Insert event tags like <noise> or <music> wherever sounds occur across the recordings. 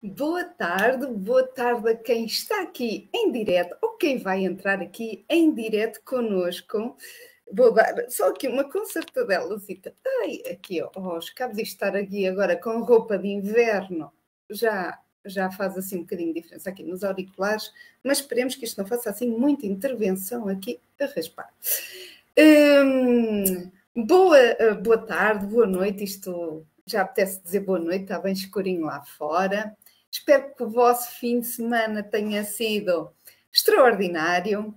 Boa tarde, boa tarde a quem está aqui em direto ou quem vai entrar aqui em direto conosco. Vou dar só aqui uma concertadela. Ai, aqui, ó, os cabos de estar aqui agora com roupa de inverno já, já faz assim um bocadinho de diferença aqui nos auriculares, mas esperemos que isto não faça assim muita intervenção aqui a raspar. Hum, boa, boa tarde, boa noite. Isto já apetece dizer boa noite, está bem escurinho lá fora. Espero que o vosso fim de semana tenha sido extraordinário.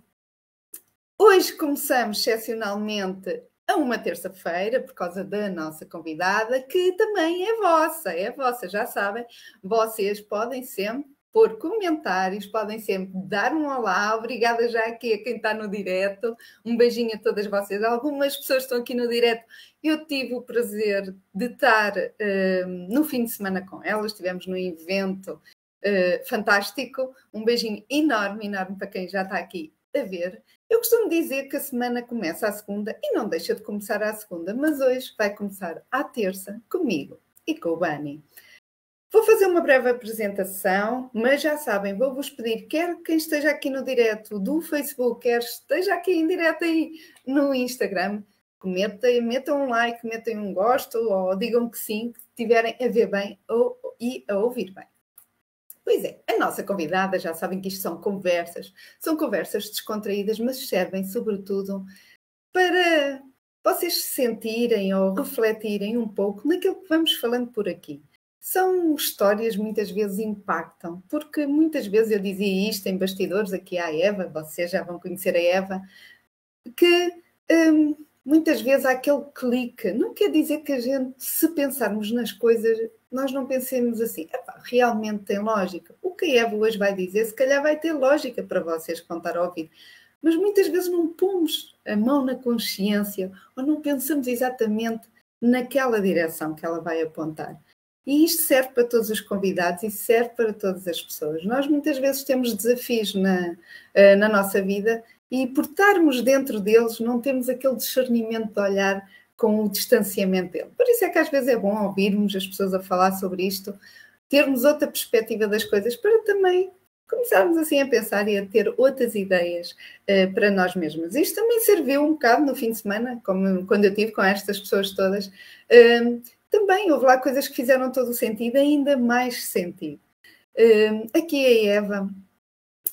Hoje começamos excepcionalmente a uma terça-feira, por causa da nossa convidada, que também é vossa, é vossa, já sabem. Vocês podem sempre pôr comentários, podem sempre dar um olá. Obrigada já aqui a quem está no direto. Um beijinho a todas vocês. Algumas pessoas estão aqui no direto. Eu tive o prazer de estar uh, no fim de semana com elas. Estivemos num evento uh, fantástico. Um beijinho enorme, enorme para quem já está aqui a ver. Eu costumo dizer que a semana começa à segunda e não deixa de começar à segunda, mas hoje vai começar à terça comigo e com o Bani. Vou fazer uma breve apresentação, mas já sabem, vou-vos pedir, quer quem esteja aqui no direto do Facebook, quer esteja aqui em direto aí no Instagram, comentem, metam um like, metam um gosto ou digam que sim, que estiverem a ver bem ou, e a ouvir bem. Pois é, a nossa convidada, já sabem que isto são conversas, são conversas descontraídas, mas servem sobretudo para vocês se sentirem ou refletirem um pouco naquilo que vamos falando por aqui são histórias muitas vezes impactam, porque muitas vezes eu dizia isto em bastidores aqui à Eva, vocês já vão conhecer a Eva, que hum, muitas vezes há aquele clique, não quer dizer que a gente, se pensarmos nas coisas, nós não pensemos assim, realmente tem lógica. O que a Eva hoje vai dizer, se calhar vai ter lógica para vocês que vão estar a ouvir. Mas muitas vezes não pomos a mão na consciência ou não pensamos exatamente naquela direção que ela vai apontar. E isto serve para todos os convidados e serve para todas as pessoas. Nós muitas vezes temos desafios na, eh, na nossa vida e por estarmos dentro deles não temos aquele discernimento de olhar com o distanciamento dele. Por isso é que às vezes é bom ouvirmos as pessoas a falar sobre isto, termos outra perspectiva das coisas para também começarmos assim a pensar e a ter outras ideias uh, para nós mesmos. Isto também serviu um bocado no fim de semana, como quando eu tive com estas pessoas todas. Uh, também houve lá coisas que fizeram todo o sentido, ainda mais sentido. Uh, aqui a Eva,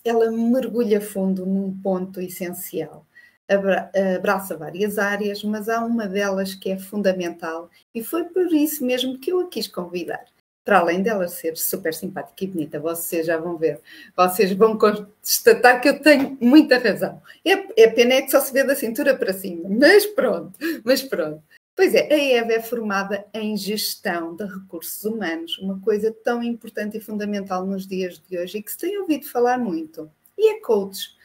ela mergulha fundo num ponto essencial. Abra abraça várias áreas, mas há uma delas que é fundamental e foi por isso mesmo que eu a quis convidar. Para além dela ser super simpática e bonita, vocês já vão ver, vocês vão constatar que eu tenho muita razão. É, é pena é que só se vê da cintura para cima, mas pronto, mas pronto. Pois é, a EVA é formada em gestão de recursos humanos, uma coisa tão importante e fundamental nos dias de hoje e que se tem ouvido falar muito. E é coach,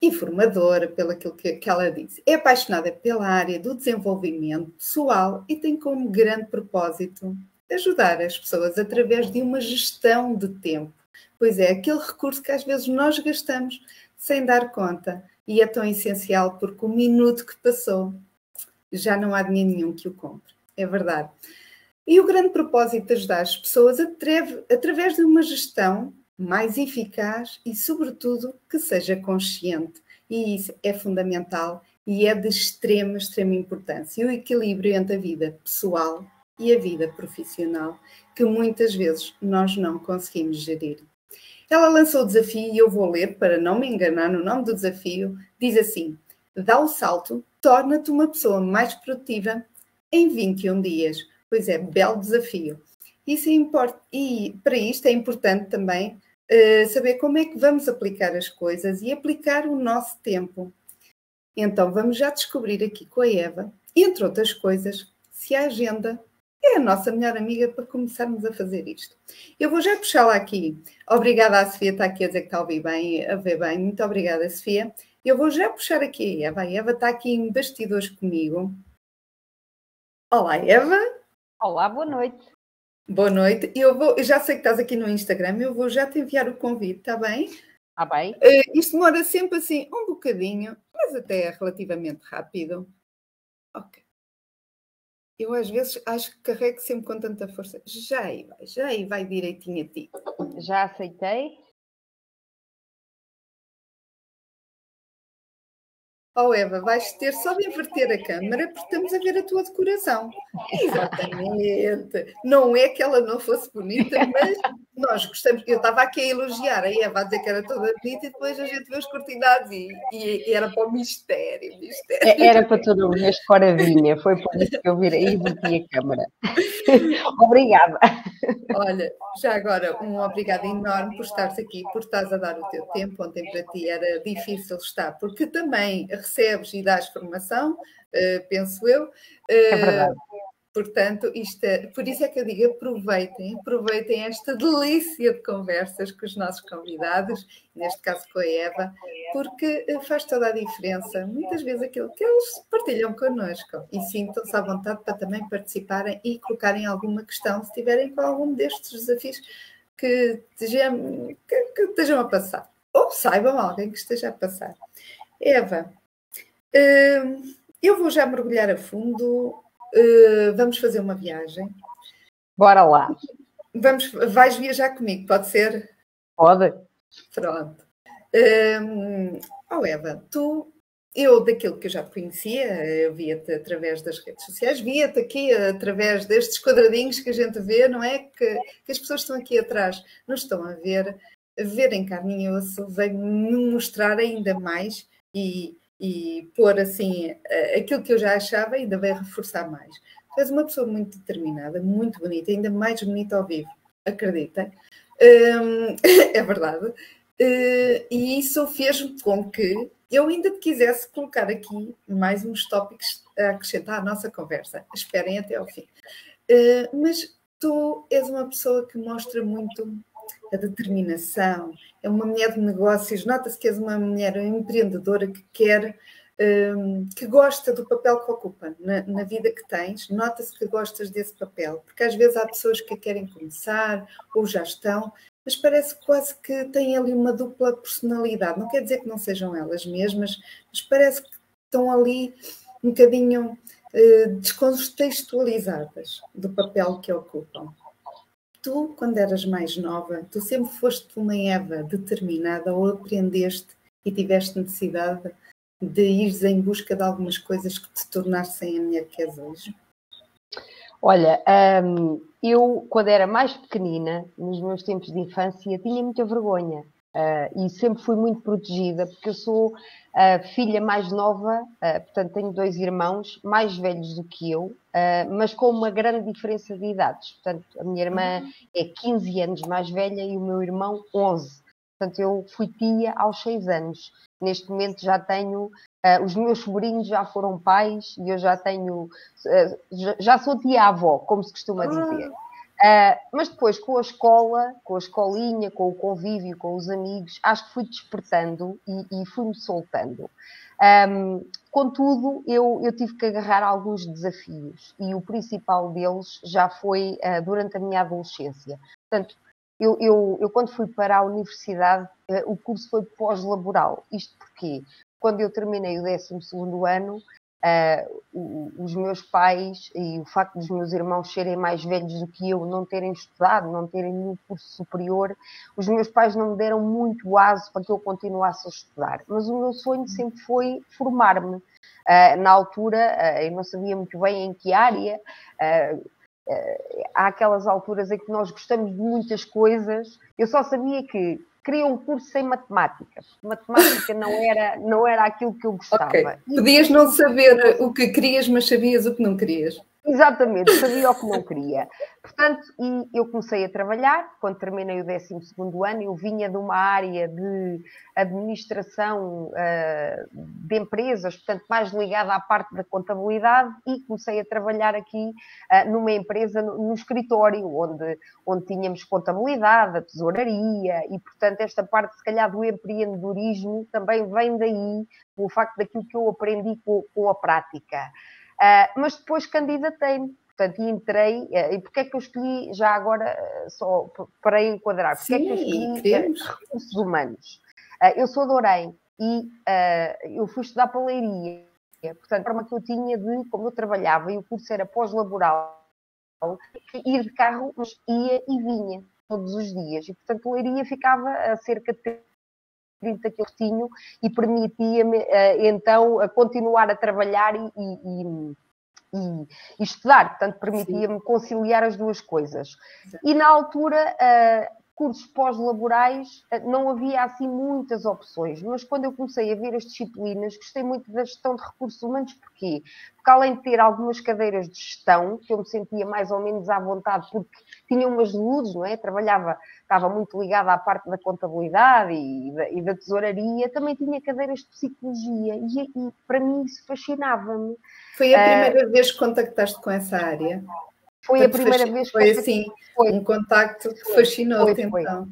informadora, pelo aquilo que, que ela diz. É apaixonada pela área do desenvolvimento pessoal e tem como grande propósito ajudar as pessoas através de uma gestão de tempo. Pois é, aquele recurso que às vezes nós gastamos sem dar conta e é tão essencial porque o minuto que passou já não há dinheiro nenhum que o compre. É verdade. E o grande propósito de ajudar as pessoas atreve, através de uma gestão mais eficaz e, sobretudo, que seja consciente. E isso é fundamental e é de extrema, extrema importância. E o equilíbrio entre a vida pessoal e a vida profissional, que muitas vezes nós não conseguimos gerir. Ela lançou o desafio e eu vou ler para não me enganar no nome do desafio. Diz assim: dá o salto torna-te uma pessoa mais produtiva em 21 dias. Pois é, belo desafio. Isso é import... E para isto é importante também uh, saber como é que vamos aplicar as coisas e aplicar o nosso tempo. Então vamos já descobrir aqui com a Eva, entre outras coisas, se a agenda é a nossa melhor amiga para começarmos a fazer isto. Eu vou já puxá-la aqui. Obrigada à Sofia, está aqui a dizer que está a ouvir bem, a ver bem. Muito obrigada, Sofia. Eu vou já puxar aqui a Eva. A Eva está aqui em bastidores comigo. Olá, Eva. Olá, boa noite. Boa noite. Eu, vou, eu já sei que estás aqui no Instagram, eu vou já te enviar o convite, está bem? Está bem. Uh, isto demora sempre assim um bocadinho, mas até é relativamente rápido. Ok. Eu às vezes acho que carrego sempre com tanta força. Já aí vai, já aí vai direitinho a ti. Já aceitei. Oh Eva, vais ter só de inverter a câmara porque estamos a ver a tua decoração. Exatamente. Não é que ela não fosse bonita, mas nós gostamos. Eu estava aqui a elogiar a Eva, a dizer que era toda bonita e depois a gente vê os cortinados e, e, era para o mistério, mistério. É, era para todo mundo, este coravinha. Foi por isso que eu virei e inverti a câmara. Obrigada. Olha, já agora, um obrigado enorme por estares aqui, por estares a dar o teu tempo. Ontem para ti era difícil estar, porque também recebes e dás formação, uh, penso eu. É verdade. Portanto, isto é, por isso é que eu digo, aproveitem, aproveitem esta delícia de conversas com os nossos convidados, neste caso com a Eva, porque eh, faz toda a diferença. Muitas vezes aquilo que eles partilham connosco e sintam-se à vontade para também participarem e colocarem alguma questão se tiverem com algum destes desafios que estejam, que, que estejam a passar. Ou saibam alguém que esteja a passar. Eva, eu vou já mergulhar a fundo Uh, vamos fazer uma viagem. Bora lá. Vamos, vais viajar comigo, pode ser? Pode. Pronto. Um, oh Eva, tu, eu daquilo que eu já te conhecia, eu via-te através das redes sociais, via-te aqui através destes quadradinhos que a gente vê, não é? Que, que as pessoas estão aqui atrás, não estão a ver, a ver em carne e osso, vem-me mostrar ainda mais e, e pôr assim aquilo que eu já achava, ainda vai reforçar mais. Tu és uma pessoa muito determinada, muito bonita, ainda mais bonita ao vivo, acreditem. Um, <laughs> é verdade. Uh, e isso fez com que eu ainda quisesse colocar aqui mais uns tópicos a acrescentar à nossa conversa. Esperem até ao fim. Uh, mas tu és uma pessoa que mostra muito a determinação, é uma mulher de negócios, nota-se que és uma mulher empreendedora que quer, um, que gosta do papel que ocupa na, na vida que tens, nota-se que gostas desse papel, porque às vezes há pessoas que querem começar ou já estão, mas parece quase que têm ali uma dupla personalidade. Não quer dizer que não sejam elas mesmas, mas parece que estão ali um bocadinho uh, descontextualizadas do papel que ocupam tu, quando eras mais nova, tu sempre foste uma Eva determinada ou aprendeste e tiveste necessidade de ires em busca de algumas coisas que te tornassem a mulher que és hoje? Olha, hum, eu, quando era mais pequenina, nos meus tempos de infância, tinha muita vergonha. Uh, e sempre fui muito protegida, porque eu sou a filha mais nova, uh, portanto tenho dois irmãos mais velhos do que eu, uh, mas com uma grande diferença de idades. Portanto, a minha irmã é 15 anos mais velha e o meu irmão 11. Portanto, eu fui tia aos 6 anos. Neste momento já tenho, os meus sobrinhos já foram pais e eu já tenho, já, já sou tia-avó, como se costuma dizer. Uh, mas depois, com a escola, com a escolinha, com o convívio, com os amigos, acho que fui despertando e, e fui-me soltando. Um, contudo, eu, eu, tive que agarrar alguns desafios e o principal deles já foi uh, durante a minha adolescência. Portanto, eu, eu, eu, quando fui para a universidade, uh, o curso foi pós-laboral. Isto porque, quando eu terminei o 12 ano, Uh, os meus pais e o facto dos meus irmãos serem mais velhos do que eu, não terem estudado, não terem nenhum curso superior, os meus pais não me deram muito aso para que eu continuasse a estudar. Mas o meu sonho sempre foi formar-me. Uh, na altura, uh, eu não sabia muito bem em que área. há aquelas alturas em que nós gostamos de muitas coisas. Eu só sabia que queria um curso sem matemática. Matemática não era, não era aquilo que eu gostava. Okay. Podias não saber o que querias, mas sabias o que não querias. Exatamente, sabia o que não queria. Portanto, e eu comecei a trabalhar, quando terminei o 12 ano, eu vinha de uma área de administração uh, de empresas, portanto, mais ligada à parte da contabilidade, e comecei a trabalhar aqui uh, numa empresa, no, no, escritório, onde, onde tínhamos contabilidade, a tesouraria, e, portanto, esta parte, se calhar, do empreendedorismo também vem daí, o facto daquilo que eu aprendi com, com a prática. Uh, mas depois candidatei-me, portanto, entrei. Uh, e porque é que eu escolhi, já agora, uh, só para enquadrar, porque Sim, é que eu escolhi recursos humanos? eu sou de Orem e eu fui estudar para Leiria. Portanto, a forma que eu tinha de, como eu trabalhava e o curso era pós-laboral, ir de carro, mas ia e vinha. todos os dias. E, portanto, Leiria ficava a cerca de 30 que eu tinha e permitia-me, uh, então, a continuar a trabalhar e, e, e, e estudar. Portanto, permitia-me conciliar as duas coisas. E, na altura, uh, cursos pós-laborais eh, não havia assim muitas opções, mas quando eu comecei a ver as disciplinas, gostei muito da gestão de recursos humanos, porquê? Porque além de ter algumas cadeiras de gestão, que eu me sentia mais ou menos à vontade, porque tinha umas luzes, não é? Trabalhava, estava muito ligada à parte da contabilidade e da, e da tesouraria, também tinha cadeiras de psicologia e, e para mim isso fascinava-me. Foi a primeira uh, vez que contactaste com essa área? Foi a primeira vez que foi assim, foi. um contacto que fascinou-te então.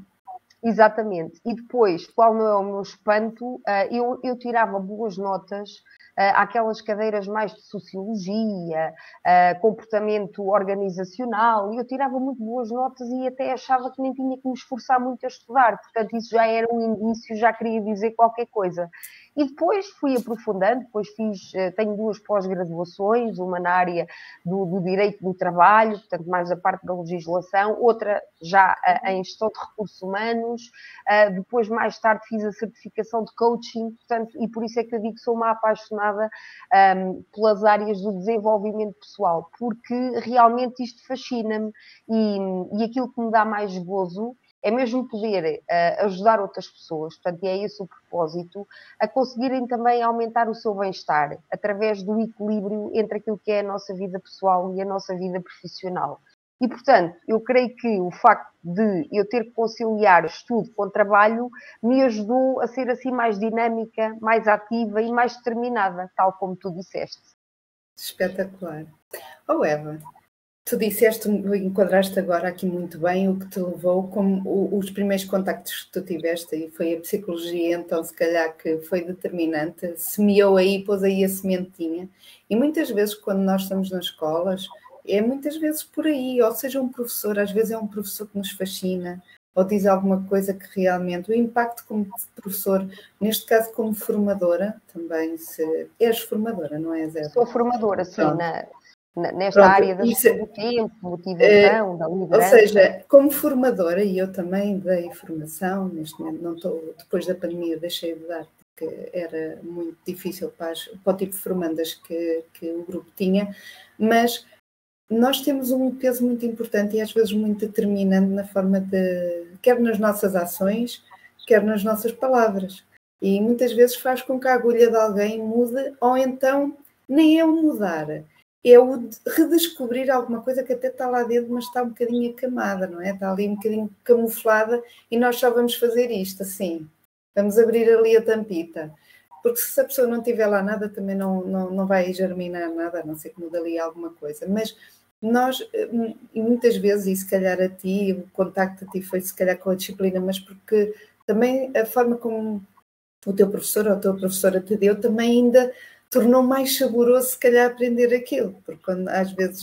Exatamente. E depois, qual não é o meu espanto, ah, eu, eu tirava boas notas uh, àquelas cadeiras mais de sociologia, uh, comportamento organizacional, e eu tirava muito boas notas e até achava que nem tinha que me esforçar muito a estudar, portanto, isso já era um indício, já queria dizer qualquer coisa. E depois fui aprofundando, depois fiz, eh, tenho duas pós-graduações, uma na área do, do, direito do trabalho, portanto, mais a parte da legislação, outra já eh, em gestão de recursos humanos, eh, depois, mais tarde, fiz a certificação de coaching, portanto, e por isso é que eu digo que sou uma apaixonada um, ehm, pelas áreas do desenvolvimento pessoal, porque realmente isto fascina-me e, e aquilo que me dá mais gozo é mesmo poder uh, ajudar outras pessoas, portanto, é esse o propósito, a conseguirem também aumentar o seu bem-estar através do equilíbrio entre aquilo que é a nossa vida pessoal e a nossa vida profissional. E, portanto, eu creio que o facto de eu ter que conciliar estudo com trabalho me ajudou a ser assim mais dinâmica, mais ativa e mais determinada, tal como tu disseste. Espetacular. Oh, Eva, Tu disseste, enquadraste agora aqui muito bem o que te levou, como os primeiros contactos que tu tiveste, e foi a psicologia, então se calhar que foi determinante, semeou aí, pôs aí a sementinha. E muitas vezes, quando nós estamos nas escolas, é muitas vezes por aí, ou seja, um professor, às vezes é um professor que nos fascina, ou diz alguma coisa que realmente o impacto como professor, neste caso como formadora, também se és formadora, não é, Zé? Sou formadora, sim, na, nesta Pronto, área da isso, do tempo, motivação, é, da liderança. Ou seja, como formadora, e eu também dei formação, neste momento não estou, depois da pandemia deixei de dar, porque era muito difícil para, as, para o tipo de formandas que, que o grupo tinha, mas nós temos um peso muito importante e às vezes muito determinante na forma de, quer nas nossas ações, quer nas nossas palavras. E muitas vezes faz com que a agulha de alguém mude, ou então nem é o mudar, é o redescobrir alguma coisa que até está lá dentro, mas está um bocadinho acamada, não é? Está ali um bocadinho camuflada e nós só vamos fazer isto assim. Vamos abrir ali a tampita. Porque se a pessoa não tiver lá nada, também não, não, não vai germinar nada, a não ser que mude ali alguma coisa. Mas nós, e muitas vezes, e se calhar a ti, o contacto a ti foi se calhar com a disciplina, mas porque também a forma como o teu professor ou a tua professora te deu também ainda tornou mais saboroso, se calhar, aprender aquilo, porque quando, às vezes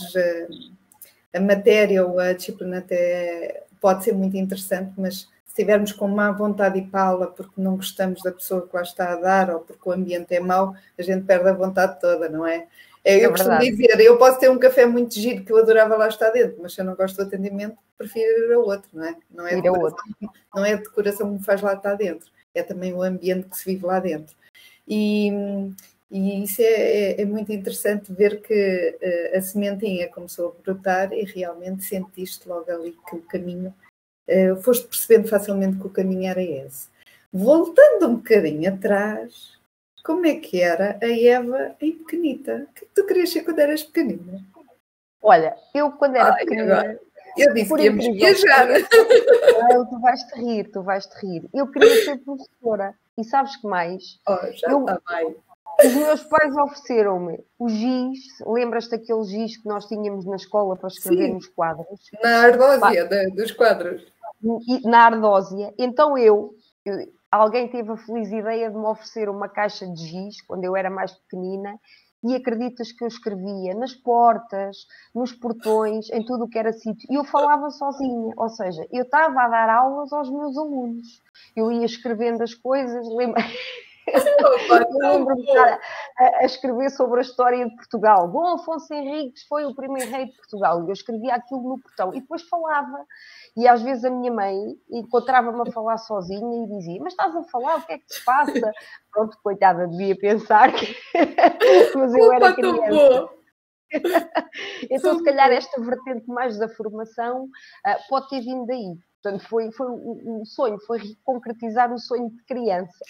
a, a matéria ou a disciplina até pode ser muito interessante, mas se estivermos com má vontade e pala porque não gostamos da pessoa que lá está a dar ou porque o ambiente é mau, a gente perde a vontade toda, não é? É, eu é costumo dizer, eu posso ter um café muito giro que eu adorava lá estar dentro, mas se eu não gosto do atendimento, prefiro ir a outro, não é? Não é, decoração, não é a decoração que me faz lá estar dentro, é também o ambiente que se vive lá dentro. E, e isso é, é, é, muito interessante ver que uh, a sementinha começou a brotar e realmente sentiste logo ali que o caminho, uh, foste percebendo facilmente que o caminho era esse. Voltando um bocadinho atrás, como é que era a Eva em pequenita? O que, é que tu querias ser quando eras pequenina? Olha, eu quando era Ai, pequenina. Eu disse que íamos viajar. Ah, tu vais te rir, tu vais te rir. Eu queria ser professora. E sabes que mais? Oh, já eu, está bem os meus pais ofereceram-me o giz, lembras-te daquele giz que nós tínhamos na escola para escrever Sim, nos quadros? Na ardósia dos quadros. Na ardósia. Então eu, eu, alguém teve a feliz ideia de me oferecer uma caixa de giz, quando eu era mais pequenina, e acreditas que eu escrevia nas portas, nos portões, em tudo o que era sítio. E eu falava sozinha, ou seja, eu estava a dar aulas aos meus alunos. Eu ia escrevendo as coisas, lembra... lembro-me <laughs> de estar a, a, escrever sobre a história de Portugal. Dom Afonso Henriques foi o primeiro rei de Portugal. Eu escrevia aquilo no portão e depois falava. E às vezes a minha mãe encontrava-me a falar sozinha e dizia: Mas estás a falar, o que é que te passa? Pronto, coitada, devia pensar que. <laughs> Mas eu era criança. <laughs> então, se calhar, esta vertente mais da formação uh, pode ter vindo daí. Portanto, foi, foi um, um sonho, foi concretizar o sonho de criança.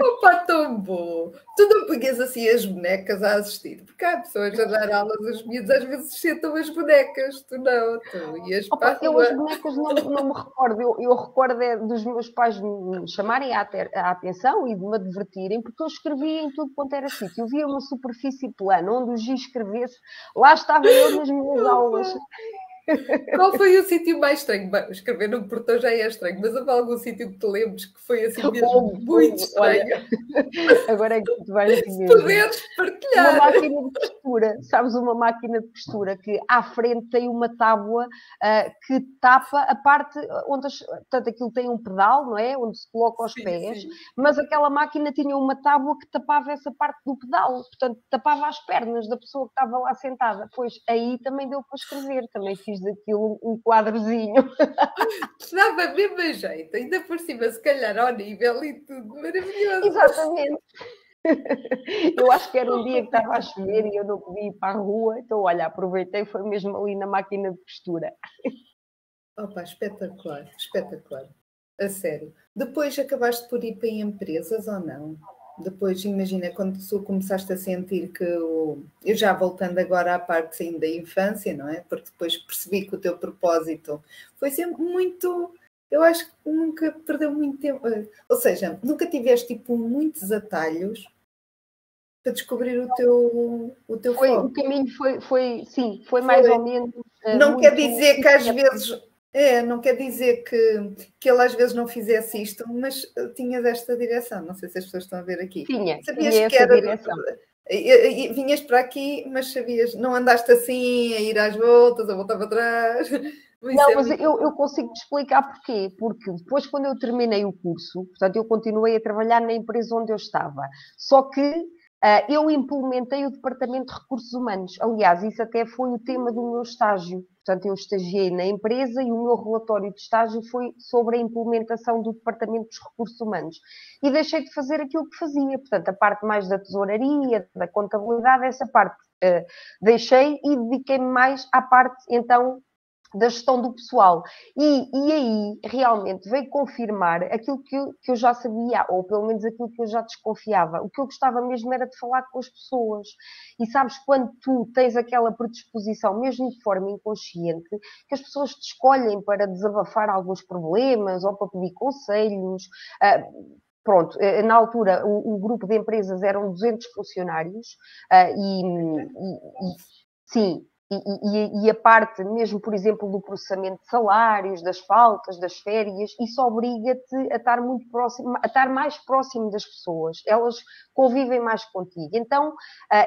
Opa, tão bom! Tu não punhas assim as bonecas a assistir, porque há pessoas a dar aulas, os miúdos às vezes sentam as bonecas, tu não, tu ias Opa, Eu as bonecas não, não me recordo, eu, eu recordo é dos meus pais me chamarem a, a, atenção e de me advertirem, porque eu escrevia em tudo quanto era sítio. Eu via uma superfície plana onde o giz escrevesse, lá estava eu nas minhas aulas. Qual foi o sítio mais estranho? Bem, escrever no portão já é estranho, mas houve algum sítio que te lembres que foi assim mesmo oh, muito estranho? Olha, <laughs> agora é que tu vais dizer. Poderes partilhar. Uma máquina de costura, sabes, uma máquina de costura que à frente tem uma tábua uh, que tapa a parte onde, as, portanto, aquilo tem um pedal, não é? Onde se coloca os sim, pés, sim. mas aquela máquina tinha uma tábua que tapava essa parte do pedal, portanto, tapava as pernas da pessoa que estava lá sentada. Pois aí também deu para escrever, também fiz fiz daquilo um quadrozinho. <laughs> Dava mesmo a jeito, ainda por cima, se calhar ao nível e tudo, maravilhoso. Exatamente. <laughs> Eu acho que era um dia que estava a chover e eu não podia ir para a rua, então olha, aproveitei, foi mesmo ali na máquina de costura. <laughs> Opa, espetacular, espetacular. A sério. Depois acabaste por ir para empresas ou não? Depois, imagina, quando tu começaste a sentir que o... eu já voltando agora à parte sim, da infância, não é? Porque depois percebi que o teu propósito foi sempre muito. Eu acho que nunca perdeu muito tempo. Eh, ou seja, nunca tiveste tipo muitos atalhos para descobrir o teu, o teu foi, foco. O caminho foi, foi sim, foi, foi. mais ou menos. Uh, não quer dizer que às vezes é, não quer dizer que, que ele às vezes não fizesse isto, mas eh, tinhas esta direção. Não sei se as pessoas estão a ver aqui. Tinha, sabias tinha que era. Direção. Vinhas para aqui, mas sabias, não andaste assim a ir às voltas, a voltar para trás. não, é mas muito... eu, eu consigo te explicar porquê. Porque depois, quando eu terminei o curso, portanto, eu continuei a trabalhar na empresa onde eu estava. Só que uh, eu implementei o Departamento de Recursos Humanos. Aliás, isso até foi o tema do meu estágio. Portanto, eu estagiei na empresa e o meu relatório de estágio foi sobre a implementação do Departamento dos Recursos Humanos. E deixei de fazer aquilo que fazia, portanto, a parte mais da tesouraria, da contabilidade, essa parte uh, deixei e dediquei-me mais à parte, então, da gestão do pessoal. E, e aí realmente veio confirmar aquilo que eu, que eu já sabia, ou pelo menos aquilo que eu já desconfiava. O que eu gostava mesmo era de falar com as pessoas. E sabes, quando tu tens aquela predisposição, mesmo de forma inconsciente, que as pessoas te escolhem para desabafar alguns problemas ou para pedir conselhos. Uh, pronto, eh, na altura o, o, grupo de empresas eram 200 funcionários uh, e, e, e, sim, e, e, a parte mesmo, por exemplo, do processamento de salários, das faltas, das férias, isso obriga-te a estar muito próximo, a estar mais próximo das pessoas. Elas convivem mais contigo. Então, uh,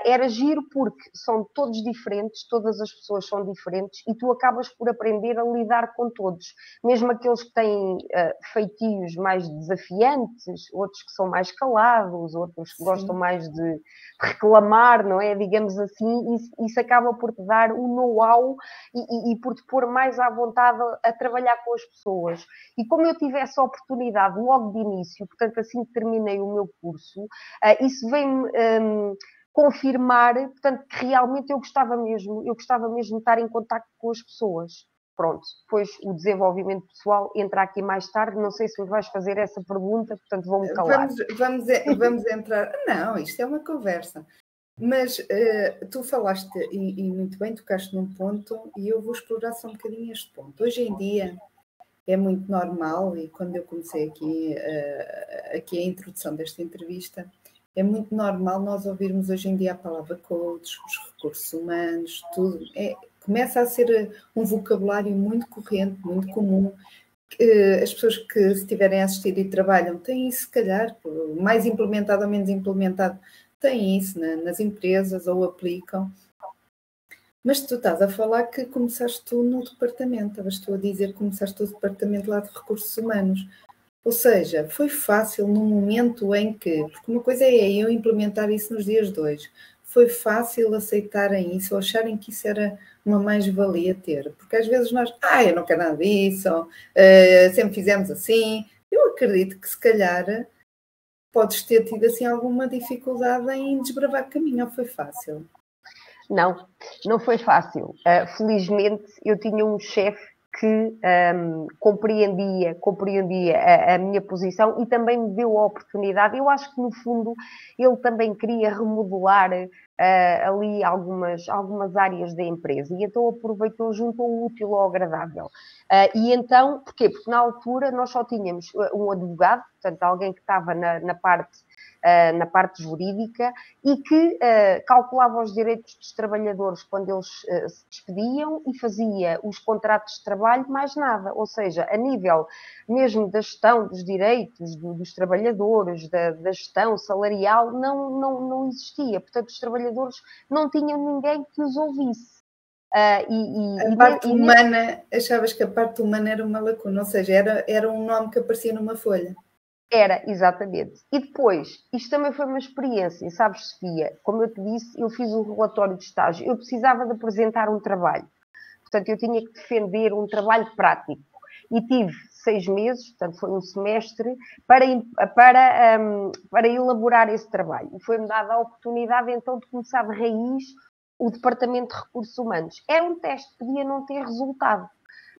era giro porque são todos diferentes, todas as pessoas são diferentes e tu acabas por aprender a lidar com todos. Mesmo aqueles que têm uh, feitios mais desafiantes, outros que são mais calados, outros que Sim. gostam mais de reclamar, não é? Digamos assim, isso, isso acaba por te dar o know-how e, e, e, por te pôr mais à vontade a, trabalhar com as pessoas. E como eu tive essa oportunidade logo de início, portanto, assim que terminei o meu curso, uh, isso vem-me. Um, confirmar, portanto, que realmente eu gostava mesmo, eu gostava mesmo de estar em contato com as pessoas. Pronto, depois o desenvolvimento pessoal entra aqui mais tarde, não sei se me vais fazer essa pergunta, portanto vou-me calar. Vamos, vamos, vamos entrar, não, isto é uma conversa. Mas uh, tu falaste, e, e, muito bem, tocaste num ponto, e eu vou explorar só um bocadinho este ponto. Hoje em dia é muito normal, e quando eu comecei aqui, uh, aqui a introdução desta entrevista, é muito normal nós ouvirmos hoje em dia a palavra coach, os recursos humanos, tudo. É, começa a ser um vocabulário muito corrente, muito comum. As pessoas que estiverem a assistir e trabalham têm se calhar, mais implementado ou menos implementado têm isso né, nas empresas ou aplicam. Mas tu estás a falar que começaste tu no departamento, estavas tu a dizer que começaste o departamento lá de recursos humanos. Ou seja, foi fácil no momento em que, porque uma coisa é eu implementar isso nos dias hoje, foi fácil aceitarem isso ou acharem que isso era uma mais-valia ter, porque às vezes nós, ah, eu não quero nada disso, uh, sempre fizemos assim. Eu acredito que se calhar podes ter tido assim alguma dificuldade em desbravar caminho, ou foi fácil? Não, não foi fácil. Uh, felizmente eu tinha um chefe que um, compreendia, compreendia a, a, minha posição e também me deu a oportunidade. Eu acho que, no fundo, ele também queria remodelar uh, ali algumas, algumas áreas da empresa e então aproveitou junto ao útil ao agradável. Uh, e então, porquê? Porque na altura nós só tínhamos um advogado, portanto, alguém que estava na, na parte na parte jurídica e que uh, calculava os direitos dos trabalhadores quando eles uh, se despediam e fazia os contratos de trabalho, mais nada. Ou seja, a nível mesmo da gestão dos direitos do, dos trabalhadores, da, da, gestão salarial, não, não, não existia. Portanto, os trabalhadores não tinham ninguém que os ouvisse. Uh, e, e, a parte e, humana, achavas que a parte humana era uma lacuna, ou seja, era, era um nome que aparecia numa folha. Era, exatamente. E depois, isto também foi uma experiência, sabes, Sofia? Como eu te disse, eu fiz um relatório de estágio, eu precisava de apresentar um trabalho. Portanto, eu tinha que defender um trabalho prático. E tive seis meses, portanto, foi um semestre, para, para, um, para elaborar esse trabalho. E foi-me dada a oportunidade, então, de começar de raiz o Departamento de Recursos Humanos. Era um teste, podia não ter resultado.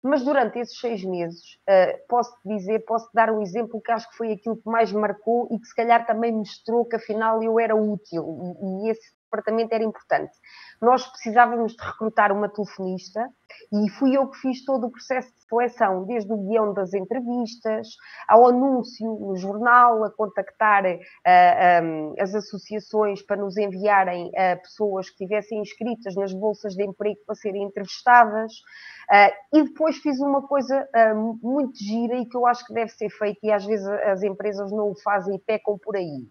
Mas durante esses seis meses, uh, posso dizer, posso dar um exemplo que acho que foi aquilo que mais marcou e que se calhar também mostrou que afinal eu era útil. E esse departamento era importante. Nós precisávamos de recrutar uma telefonista e fui eu que fiz todo o processo de seleção, desde o guião das entrevistas, ao anúncio no jornal, a contactar uh, eh, um, as associações para nos enviarem uh, pessoas que estivessem inscritas nas bolsas de emprego para serem entrevistadas. Uh, e depois fiz uma coisa muito gira e que eu acho que deve ser feita e às vezes as empresas não o fazem e pecam por aí,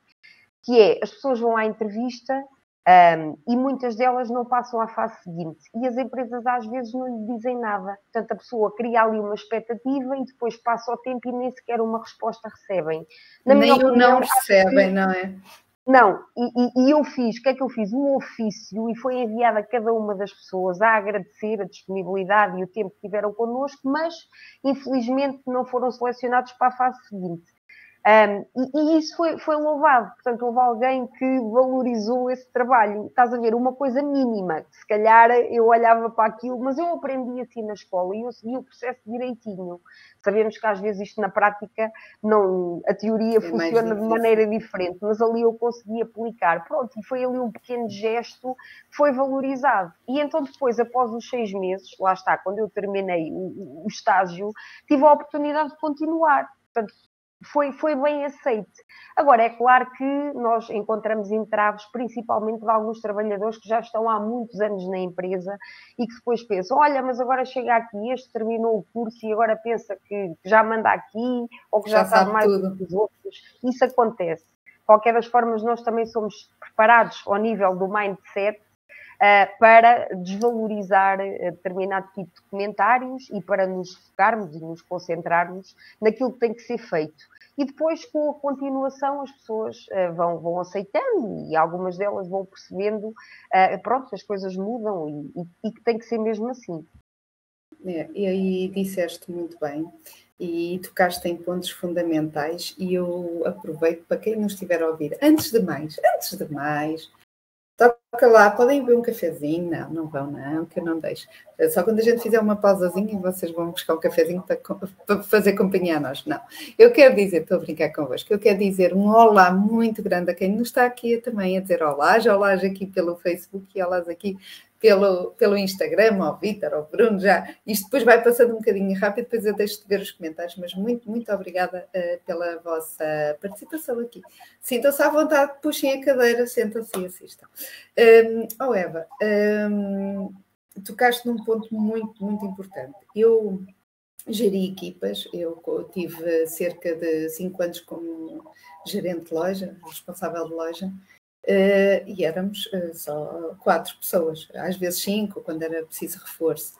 que é, as pessoas vão à entrevista um, e muitas delas não passam à fase seguinte e as empresas às vezes não lhe dizem nada. Portanto, a pessoa cria ali uma expectativa e depois passa o tempo e nem sequer uma resposta recebem. Na nem o não recebem, não é? Não, e, e, eu fiz, o que é que eu fiz? Um ofício e foi enviado a cada uma das pessoas a agradecer a disponibilidade e o tempo que tiveram connosco, mas infelizmente não foram selecionados para a fase seguinte. Um, e, e, isso foi, foi louvado, portanto, houve alguém que valorizou esse trabalho. Estás a ver, uma coisa mínima, que se calhar eu olhava para aquilo, mas eu aprendi assim na escola e eu segui o processo direitinho. Sabemos que às vezes isto na prática, não, a teoria é funciona de maneira diferente, mas ali eu consegui aplicar. Pronto, e foi ali um pequeno gesto que foi valorizado. E então depois, após os seis meses, lá está, quando eu terminei o, o estágio, tive a oportunidade de continuar. Portanto, foi, foi bem aceite. Agora, é claro que nós encontramos entraves, principalmente de alguns trabalhadores que já estão há muitos anos na empresa e que depois pensam: olha, mas agora chega aqui, este terminou o curso e agora pensa que já manda aqui ou que já, já sabe mais tudo. do que os outros. Isso acontece. De qualquer das formas, nós também somos preparados ao nível do mindset Uh, para desvalorizar uh, determinado tipo de comentários e para nos focarmos e nos concentrarmos naquilo que tem que ser feito. E depois, com a continuação, as pessoas uh, vão, vão aceitando e algumas delas vão percebendo, pronto, as coisas mudam e, que tem que ser mesmo assim. É, e aí disseste muito bem e tocaste em pontos fundamentais e eu aproveito para quem nos estiver a ouvir. Antes de mais, antes de mais, Toca lá, podem beber um cafezinho? Não, não vão, não, que eu não deixo. Só quando a gente fizer uma pausazinha vocês vão buscar um cafezinho para, para, fazer companhia a nós. Não. Eu quero dizer, estou a brincar convosco, eu quero dizer um olá muito grande a quem nos está aqui também a dizer olá, já olá aqui pelo Facebook e olá aqui pelo, pelo Instagram, ao Vitor, ao Bruno, já. Isto depois vai passando um bocadinho rápido, depois eu deixo de ver os comentários, mas muito, muito obrigada uh, pela vossa participação aqui. Sintam-se à vontade, puxem a cadeira, sentam-se e assistam. Um, oh Eva, um, tocaste num ponto muito, muito importante. Eu geri equipas, eu tive cerca de cinco anos como gerente de loja, responsável de loja, e éramos uh, só quatro pessoas, às vezes cinco, quando era preciso reforço.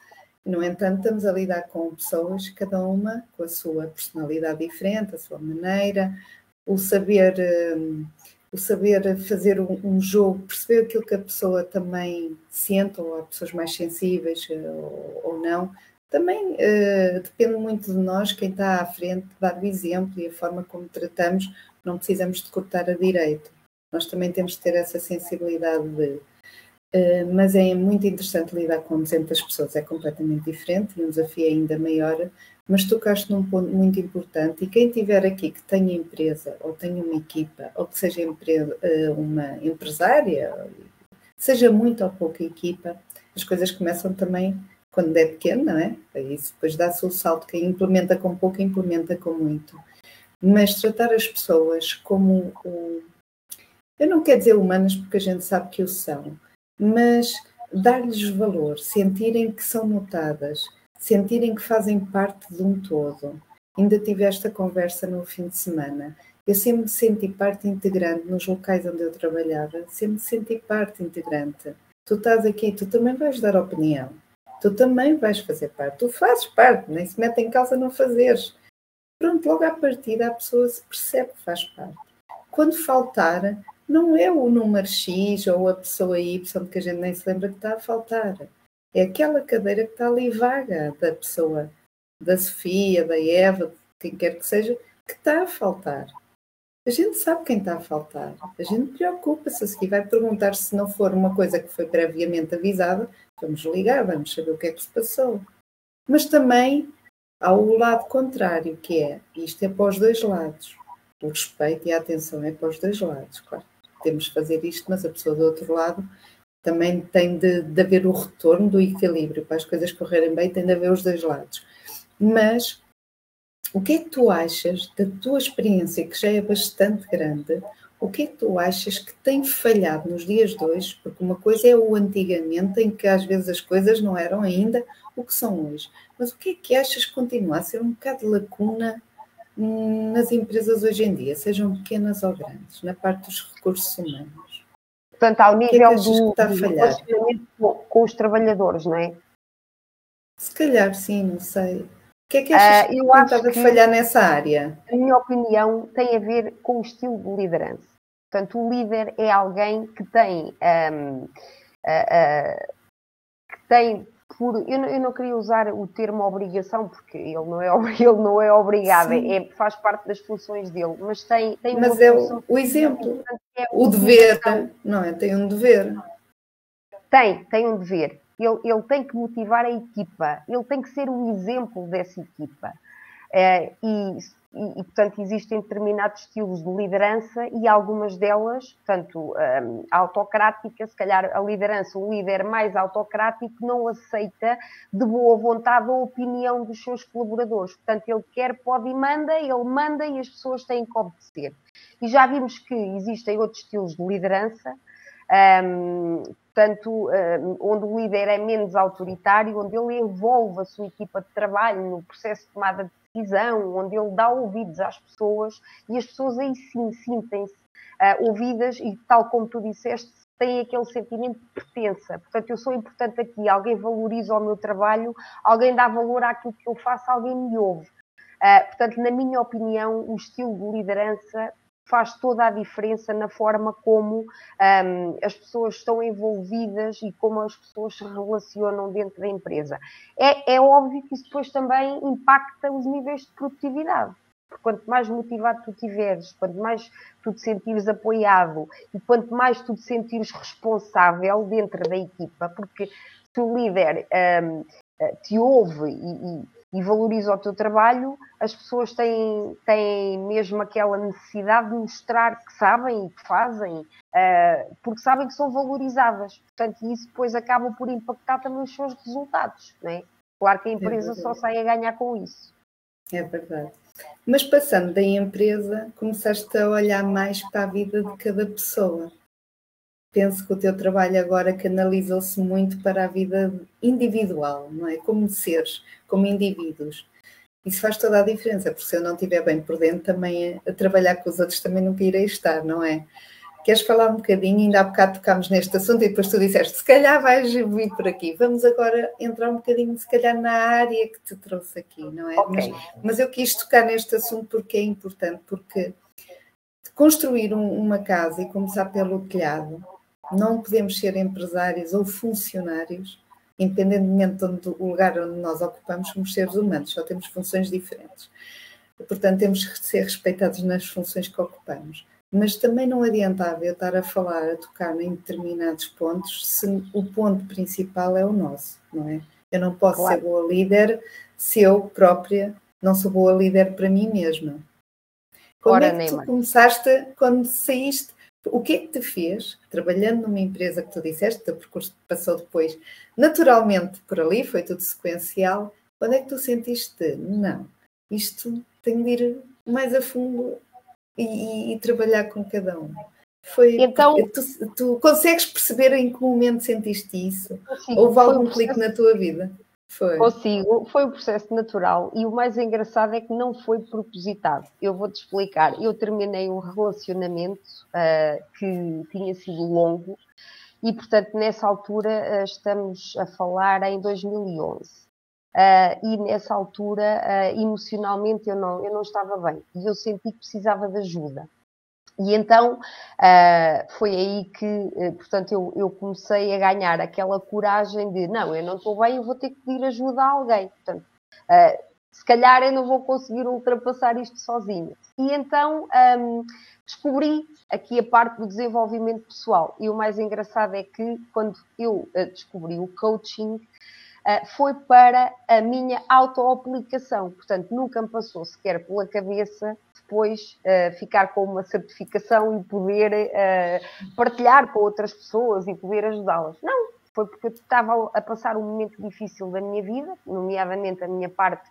No entanto, estamos a lidar com pessoas, cada uma com a sua personalidade diferente, a sua maneira, o saber, hum, o saber fazer um, jogo, perceber aquilo que a pessoa também sente, ou há pessoas mais sensíveis eh, ou, ou não, também uh, depende muito de nós, quem está à frente, dar o exemplo e a forma como tratamos, não precisamos de cortar a direito. Nós também temos de ter essa sensibilidade de Uh, mas é muito interessante lidar com 200 pessoas, é completamente diferente e um desafio ainda maior, mas tocaste num ponto muito importante e quem tiver aqui que tenha empresa ou tenha uma equipa ou que seja uh, uma empresária, seja muito ou pouca equipa, as coisas começam também quando é pequeno, não é? Isso depois dá-se o salto, quem implementa com pouco implementa com muito. Mas tratar as pessoas como, o, eu não quero dizer humanas porque a gente sabe que o são, mas dar-lhes valor, sentirem que são notadas, sentirem que fazem parte de um todo. Ainda tive esta conversa no fim de semana. Eu sempre me senti parte integrante nos locais onde eu trabalhava, sempre me senti parte integrante. Tu estás aqui, tu também vais dar opinião, tu também vais fazer parte, tu fazes parte, nem se mete em causa não fazeres. Pronto, logo à partida a pessoa se percebe que faz parte. Quando faltar, não é o número X ou a pessoa Y que a gente nem se lembra que está a faltar. É aquela cadeira que está ali vaga da pessoa, da Sofia, da Eva, quem quer que seja, que está a faltar. A gente sabe quem está a faltar. A gente preocupa-se. A seguir vai perguntar se não for uma coisa que foi previamente avisada, vamos ligar, vamos saber o que é que se passou. Mas também há o lado contrário, que é isto é para os dois lados. O respeito e a atenção é para os dois lados, claro de fazer isto, mas a pessoa do outro lado também tem de, de haver o retorno do equilíbrio. Para as coisas correrem bem, tem de haver os dois lados. Mas o que é que tu achas da tua experiência, que já é bastante grande, o que é que tu achas que tem falhado nos dias de hoje? Porque uma coisa é o antigamente, em que às vezes as coisas não eram ainda o que são hoje. Mas o que é que achas que continua a ser um bocado lacuna nas empresas hoje em dia, sejam pequenas ou grandes, na parte dos recursos humanos? Portanto, ao nível que é que do, está do relacionamento com os trabalhadores, não é? Se calhar sim, não sei. O que é que achas uh, eu que estava a falhar nessa área? A minha opinião tem a ver com o estilo de liderança. Portanto, o líder é alguém que tem, um, uh, uh, que tem por, eu, não, eu não queria usar o termo obrigação, porque ele não é, <laughs> ele não é obrigado, é, faz parte das funções dele, mas tem, tem Mas é o, o exemplo, é o dever, não é? Tem um dever. Tem, tem um dever. Ele, ele tem que motivar a equipa, ele tem que ser o exemplo dessa equipa. É, e e, portanto, existem determinados estilos de liderança e algumas delas, portanto, um, autocrática, se calhar a liderança, o líder mais autocrático não aceita de boa vontade a opinião dos seus colaboradores. Portanto, ele quer, pode e manda, ele manda e as pessoas têm que obedecer. E já vimos que existem outros estilos de liderança, um, portanto, um, onde o líder é menos autoritário, onde ele envolve a sua equipa de trabalho no processo de tomada de decisão, onde ele dá ouvidos às pessoas e as pessoas aí sim sentem-se uh, ouvidas e, tal como tu disseste, têm aquele sentimento de pertença. Portanto, eu sou importante aqui, alguém valoriza o meu trabalho, alguém dá valor àquilo que eu faço, alguém me ouve. Uh, portanto, na minha opinião, o estilo de liderança faz toda a diferença na forma como um, as pessoas estão envolvidas e como as pessoas se relacionam dentro da empresa. É, é óbvio que isso depois também impacta os níveis de produtividade. Porque quanto mais motivado tu tiveres, quanto mais tu te sentires apoiado e quanto mais tu te sentires responsável dentro da equipa, porque se o líder um, te ouve e, e e valoriza o teu trabalho, as pessoas têm, têm mesmo aquela necessidade de mostrar que sabem e que fazem, uh, porque sabem que são valorizadas. Portanto, isso depois acaba por impactar também os seus resultados. Não é? Claro que a empresa é só sai a ganhar com isso. É verdade. Mas passando da empresa, começaste a olhar mais para a vida de cada pessoa penso que o teu trabalho agora canalizou-se muito para a vida individual, não é? Como seres, como indivíduos. Isso faz toda a diferença, porque se eu não estiver bem por dentro, também a trabalhar com os outros também nunca irei estar, não é? Queres falar um bocadinho? Ainda há bocado tocámos neste assunto e depois tu disseste, se calhar vais vir por aqui. Vamos agora entrar um bocadinho, se calhar, na área que te trouxe aqui, não é? Okay. Mas, mas, eu quis tocar neste assunto porque é importante, porque construir um, uma casa e começar pelo telhado, não podemos ser empresários ou funcionários, independentemente do lugar onde nós ocupamos, somos seres humanos, só temos funções diferentes. Portanto, temos que ser respeitados nas funções que ocupamos mas também não adiantava eu estar a falar, a tocar em determinados pontos, se o ponto principal é o nosso, não é? Eu não posso claro. ser boa líder se eu própria não sou boa líder para mim mesma. Como Ora, é que tu começaste quando saíste? O que é que te fez, trabalhando numa empresa que tu disseste, o teu percurso passou depois naturalmente por ali, foi tudo sequencial, quando é que tu sentiste, não, isto tem de ir mais a fundo e, e, trabalhar com cada um. Foi, então, tu, tu, consegues perceber em que momento sentiste isso? Consigo, Houve algum um clique na tua vida? Foi. Consigo, foi um processo natural e o mais engraçado é que não foi propositado. Eu vou-te explicar. Eu terminei um relacionamento uh, que tinha sido longo e, portanto, nessa altura uh, estamos a falar em 2011. Uh, e nessa altura, emocionalmente, eu não, eu não estava bem e eu senti que precisava de ajuda. E então uh, foi aí que, portanto, eu, eu, comecei a ganhar aquela coragem de não, eu não estou bem, eu vou ter que pedir ajuda a alguém. Portanto, se calhar eu não vou conseguir ultrapassar isto sozinha. E então um, descobri aqui a parte do desenvolvimento pessoal. E o mais engraçado é que quando eu descobri o coaching, ah, foi para a minha autoaplicação. Portanto, nunca me passou sequer pela cabeça depois uh, ficar com uma certificação e poder uh, partilhar com outras pessoas e poder ajudá-las. Não, foi porque eu estava a passar um momento difícil da minha vida, nomeadamente a minha parte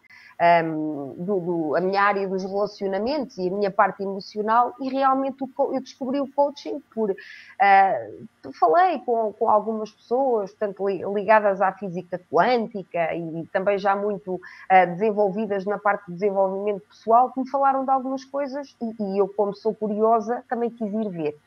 um, do, do, a minha área dos relacionamentos e a minha parte emocional e realmente o, eu descobri o coaching por uh, falei com, com algumas pessoas, tanto ligadas à física quântica e também já muito uh, desenvolvidas na parte de desenvolvimento pessoal, que me falaram de algumas coisas e, e eu, como sou curiosa, também quis ir ver.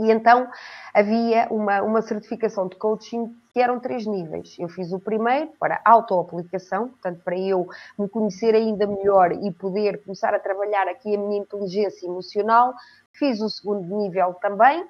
E então havia uma, uma certificação de coaching que eram três níveis. Eu fiz o primeiro para autoaplicação, portanto, para eu me conhecer ainda melhor e poder começar a trabalhar aqui a minha inteligência emocional. Fiz o segundo nível também,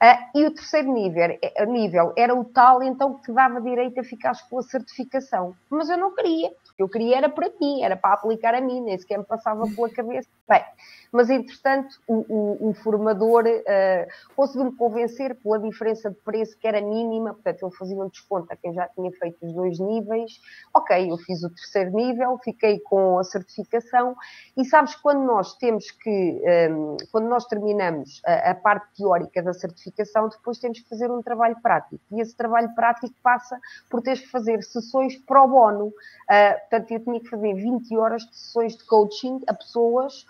Uh, e o terceiro nível, eh, nível, era o tal, então, que dava direito a ficar com a certificação. Mas eu não queria, eu queria era para mim, era para aplicar a mim, nem sequer me passava pela cabeça. Bem, mas entretanto, o, o, o formador uh, conseguiu-me convencer pela diferença de preço que era mínima, portanto, ele fazia um desconto a quem já tinha feito os dois níveis. Ok, eu fiz o terceiro nível, fiquei com a certificação, e sabes, quando nós temos que, um, quando nós terminamos a, a parte teórica da certificação, certificação, depois temos que fazer um trabalho prático. E esse trabalho prático passa por teres que fazer sessões pro bono. Uh, portanto, eu tinha que fazer 20 horas de sessões de coaching a pessoas,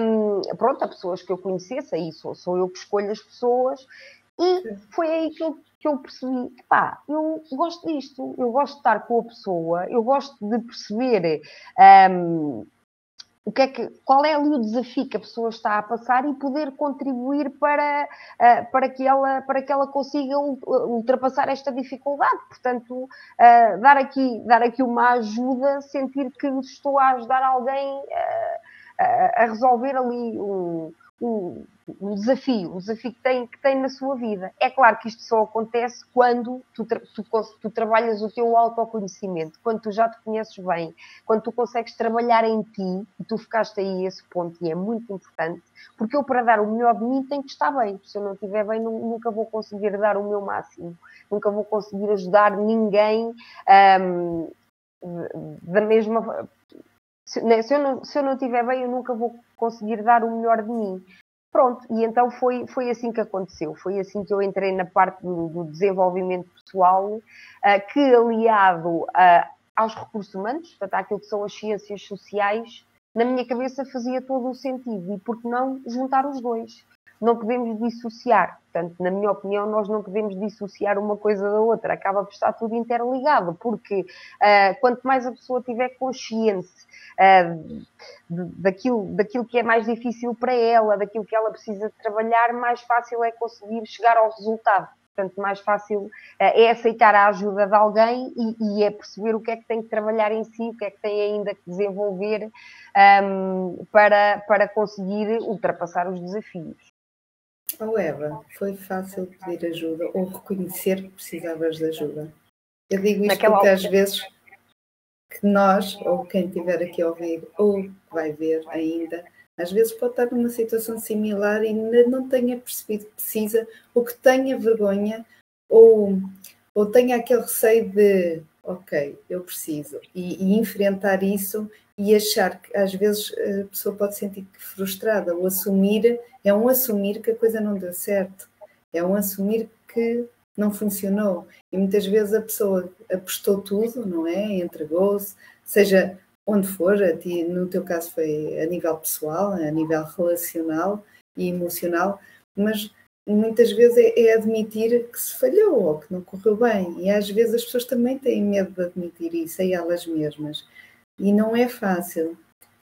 um, pronto, a pessoas que eu conhecesse, aí sou, sou eu que escolho as pessoas. E foi aí que eu, que eu percebi, pá, eu gosto disto, eu gosto de estar com a pessoa, eu gosto de perceber um, o que é que, qual é ali o desafio que a pessoa está a passar e poder contribuir para, uh, para, que, ela, para que ela consiga ultrapassar esta dificuldade. Portanto, uh, dar, aqui, dar aqui uma ajuda, sentir que estou a ajudar alguém uh, a resolver ali um, um, um, desafio, um desafio que tem, que tem na sua vida. É claro que isto só acontece quando tu, tu, tu, trabalhas o teu autoconhecimento, quando tu já te conheces bem, quando tu consegues trabalhar em ti, e tu ficaste aí a esse ponto, e é muito importante, porque eu, para dar o melhor de mim, tenho que estar bem. Se eu não estiver bem, nunca vou conseguir dar o meu máximo, nunca vou conseguir ajudar ninguém um, da mesma né, se, eu não, se eu não estiver bem, eu nunca vou conseguir dar o melhor de mim. Pronto, e então foi, foi assim que aconteceu. Foi assim que eu entrei na parte do, do desenvolvimento pessoal, uh, que aliado uh, aos recursos humanos, portanto, àquilo que são as ciências sociais, na minha cabeça fazia todo o sentido. E por que não juntar os dois? Não podemos dissociar. Portanto, na minha opinião, nós não podemos dissociar uma coisa da outra, acaba por estar tudo interligado, porque uh, quanto mais a pessoa tiver consciente uh, daquilo, daquilo que é mais difícil para ela, daquilo que ela precisa trabalhar, mais fácil é conseguir chegar ao resultado. Portanto, mais fácil uh, é aceitar a ajuda de alguém e, e, é perceber o que é que tem que trabalhar em si, o que é que tem ainda que desenvolver um, para, para conseguir ultrapassar os desafios. Eva, foi fácil pedir ajuda ou reconhecer que precisavas de ajuda? Eu digo isto Naquela porque às vezes que nós, ou quem estiver aqui a ouvir, ou vai ver ainda, às vezes pode estar numa situação similar e ainda não tenha percebido que precisa, ou que tenha vergonha, ou, ou tenha aquele receio de ok, eu preciso, e, e enfrentar isso e achar que às vezes a pessoa pode sentir frustrada, ou assumir, é um assumir que a coisa não deu certo, é um assumir que não funcionou. E muitas vezes a pessoa apostou tudo, não é? Entregou-se, seja onde for, a ti, no teu caso foi a nível pessoal, a nível relacional e emocional, mas muitas vezes é, é, admitir que se falhou ou que não correu bem. E às vezes as pessoas também têm medo de admitir isso a elas mesmas. E não é fácil.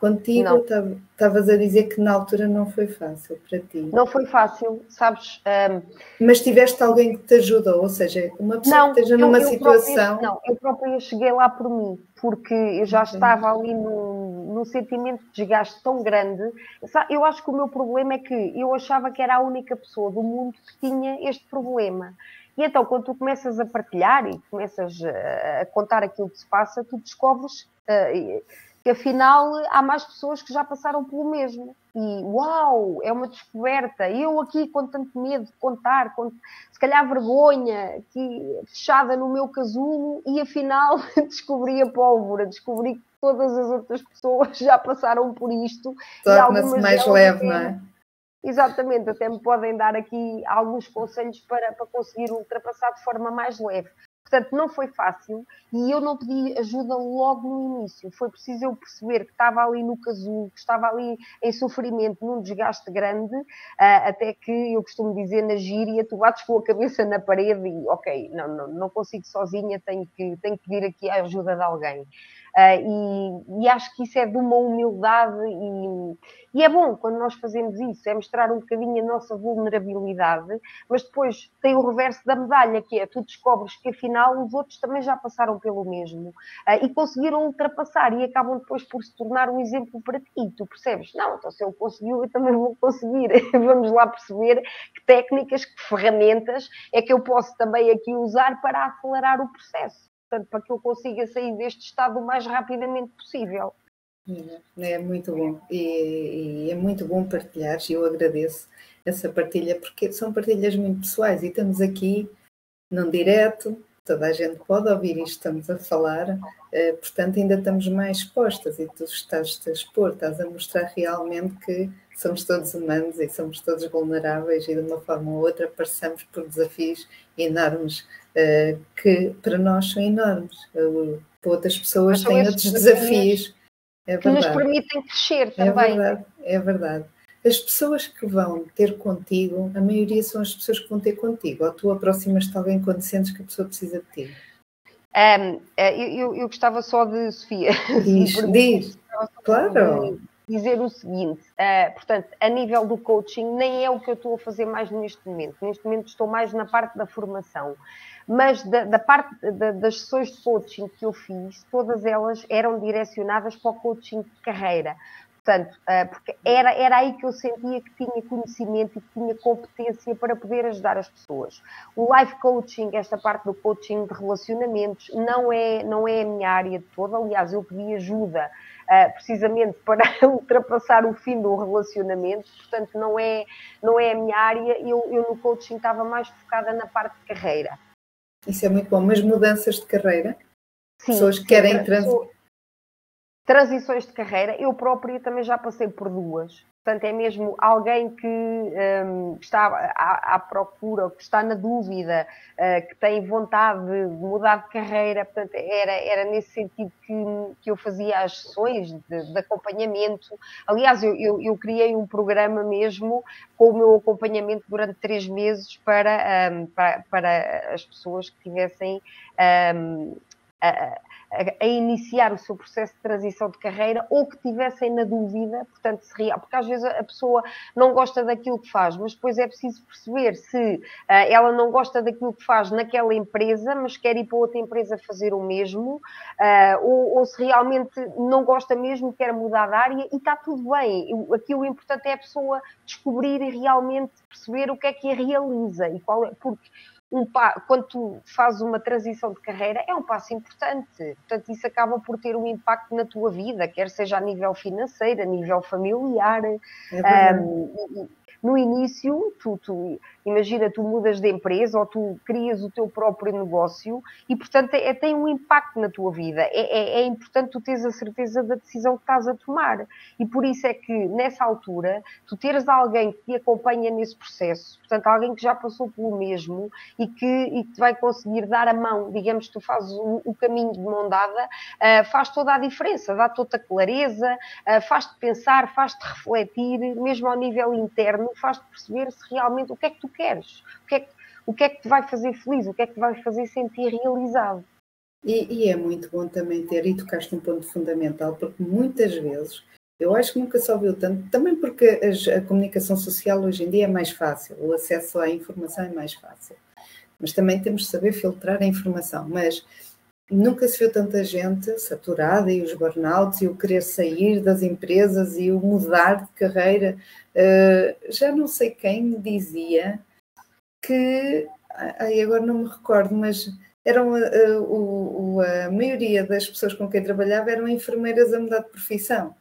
Contigo, estavas a dizer que na altura não foi fácil para ti. Não foi fácil, sabes? Um... Mas tiveste alguém que te ajudou, ou seja, uma pessoa não, que esteja numa eu situação. Própria, não, eu própria cheguei lá por mim, porque eu já estava ali num, num sentimento de desgaste tão grande. Eu acho que o meu problema é que eu achava que era a única pessoa do mundo que tinha este problema. E então, quando tu começas a partilhar e começas a contar aquilo que se passa, tu descobres. Uh, que afinal há mais pessoas que já passaram pelo mesmo. E uau, é uma descoberta. Eu aqui com tanto medo de contar, com se calhar vergonha, aqui fechada no meu casulo, e afinal <laughs> descobri a pólvora, descobri que todas as outras pessoas <laughs> já passaram por isto. Torna-se mais leve, não é? Exatamente, até me podem dar aqui alguns conselhos para, para conseguir ultrapassar de forma mais leve. Portanto, não foi fácil e eu não pedi ajuda logo no início. Foi preciso eu perceber que estava ali no casulo, que estava ali em sofrimento, num desgaste grande, uh, até que eu costumo dizer na gíria, tu bates com a cabeça na parede e, ok, não, não, não consigo sozinha, tenho que, tenho que pedir aqui a ajuda de alguém. Uh, e, e, acho que isso é de uma humildade e, e, é bom quando nós fazemos isso, é mostrar um bocadinho a nossa vulnerabilidade, mas depois tem o reverso da medalha, que é tu descobres que afinal os outros também já passaram pelo mesmo uh, e conseguiram ultrapassar e acabam depois por se tornar um exemplo para ti. Tu percebes? Não, então se ele conseguiu, eu também vou conseguir. <laughs> Vamos lá perceber que técnicas, que ferramentas é que eu posso também aqui usar para acelerar o processo portanto, para que eu consiga sair deste estado o mais rapidamente possível. É, é muito bom e, e é muito bom partilhar e eu agradeço essa partilha porque são partilhas muito pessoais e estamos aqui num direto, toda a gente pode ouvir isto, estamos a falar, eh, portanto ainda estamos mais expostas e tu estás a expor, estás a mostrar realmente que somos todos humanos e somos todos vulneráveis e de uma forma ou outra passamos por desafios enormes uh, que para nós são enormes. Para outras pessoas têm outros desafios. É que nos permitem crescer é também. É verdade, é verdade. As pessoas que vão ter contigo, a maioria são as pessoas que vão ter contigo, ou tu aproximas-te alguém quando sentes que a pessoa precisa de ti. Um, eh, eu, eu, gostava só de, Sofia. Diz, <laughs> diz. Claro dizer o seguinte: uh, portanto, a nível do coaching, nem é o que eu estou a fazer mais neste momento. Neste momento estou mais na parte da formação. Mas da, da parte da, das sessões de coaching que eu fiz, todas elas eram direcionadas para o coaching de carreira. Portanto, uh, porque era, era aí que eu sentia que tinha conhecimento e que tinha competência para poder ajudar as pessoas. O life coaching, esta parte do coaching de relacionamentos, não é, não é a minha área de toda. Aliás, eu pedi ajuda uh, precisamente para <laughs> ultrapassar o fim do relacionamento, portanto, não é, não é a minha área. Eu, eu no coaching estava mais focada na parte de carreira. Isso é muito bom. Mas mudanças de carreira? Sim, Pessoas que querem trans... transições de carreira, eu própria também já passei por duas. Portanto, é mesmo alguém que um, está à, à, procura, que está na dúvida, uh, que tem vontade de mudar de carreira. Portanto, era, era nesse sentido que, que eu fazia as sessões de, de acompanhamento. Aliás, eu, eu, eu, criei um programa mesmo com o meu acompanhamento durante três meses para, um, para, para, as pessoas que tivessem. Um, a, a, iniciar o seu processo de transição de carreira ou que tivessem na dúvida, portanto, se real, porque às vezes a pessoa não gosta daquilo que faz, mas depois é preciso perceber se uh, ela não gosta daquilo que faz naquela empresa, mas quer ir para outra empresa fazer o mesmo, uh, ou, ou, se realmente não gosta mesmo, quer mudar de área e está tudo bem. Aqui o importante é a pessoa descobrir e realmente perceber o que é que a realiza e qual é, porque um quando tu fazes uma transição de carreira, é um passo importante. Portanto, isso acaba por ter um impacto na tua vida, quer seja a nível financeiro, a nível familiar. É um, no início, tu, tu, imagina, tu mudas de empresa ou tu crias o teu próprio negócio e, portanto, é, tem um impacto na tua vida. É, é, é, importante tu teres a certeza da decisão que estás a tomar. E por isso é que, nessa altura, tu teres alguém que te acompanha nesse processo, portanto, alguém que já passou pelo mesmo e que, e que vai conseguir dar a mão, digamos, tu fazes o, o caminho de mão dada, uh, faz toda a diferença, dá toda a clareza, uh, faz-te pensar, faz-te refletir, mesmo ao nível interno, faz-te perceber se realmente o que é que tu queres, o que é que, o que, é que te vai fazer feliz, o que é que te vai fazer sentir realizado. E, e é muito bom também ter, e tocaste um ponto fundamental, porque muitas vezes, eu acho que nunca se ouviu tanto, também porque a, a comunicação social hoje em dia é mais fácil, o acesso à informação é mais fácil. Mas também temos de saber filtrar a informação. Mas nunca se viu tanta gente saturada e os burnouts e o querer sair das empresas e o mudar de carreira. Uh, já não sei quem me dizia que, ai, agora não me recordo, mas eram a, a, a, maioria das pessoas com quem trabalhava eram enfermeiras a mudar de profissão.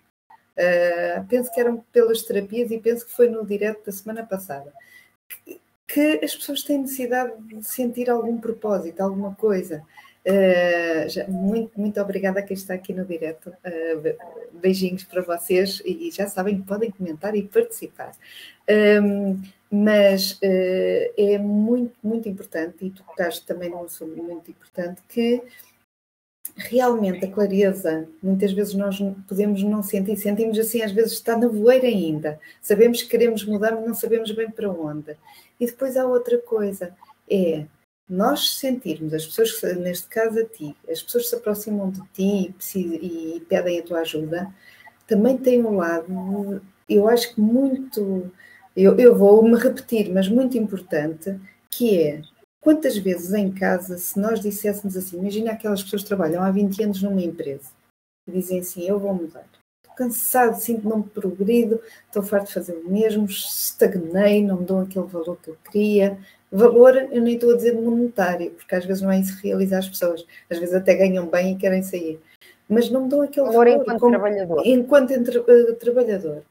Uh, penso que eram pelas terapias e penso que foi no direto da semana passada. Que, que as pessoas têm necessidade de sentir algum propósito, alguma coisa. Uh, já, muito, muito obrigada a quem está aqui no direto. Uh, beijinhos para vocês e, e, já sabem que podem comentar e participar. Um, ehm, mas uh, é muito, muito importante, e tu tocaste também num assunto muito importante, que realmente a clareza, muitas vezes nós podemos não sentir, sentimos assim, às vezes está na voeira ainda. Sabemos que queremos mudar, mas não sabemos bem para onde. E depois há outra coisa, é nós sentirmos, as pessoas, neste caso a ti, as pessoas que se aproximam de ti e, e pedem a tua ajuda, também tem um lado, eu acho que muito, eu, eu vou me repetir, mas muito importante, que é quantas vezes em casa, se nós disséssemos assim, imagina aquelas pessoas que trabalham há 20 anos numa empresa e dizem assim, eu vou mudar. Estou cansado, sinto-me progredido, estou farto de fazer o mesmo, estagnei, não me dão aquele valor que eu queria, Valor, eu nem estou a dizer monetário, porque às vezes não é isso que realiza as pessoas. Às vezes até ganham bem e querem sair. Mas não me dão aquele valor, valor enquanto como, trabalhador. Enquanto entre, uh, trabalhador.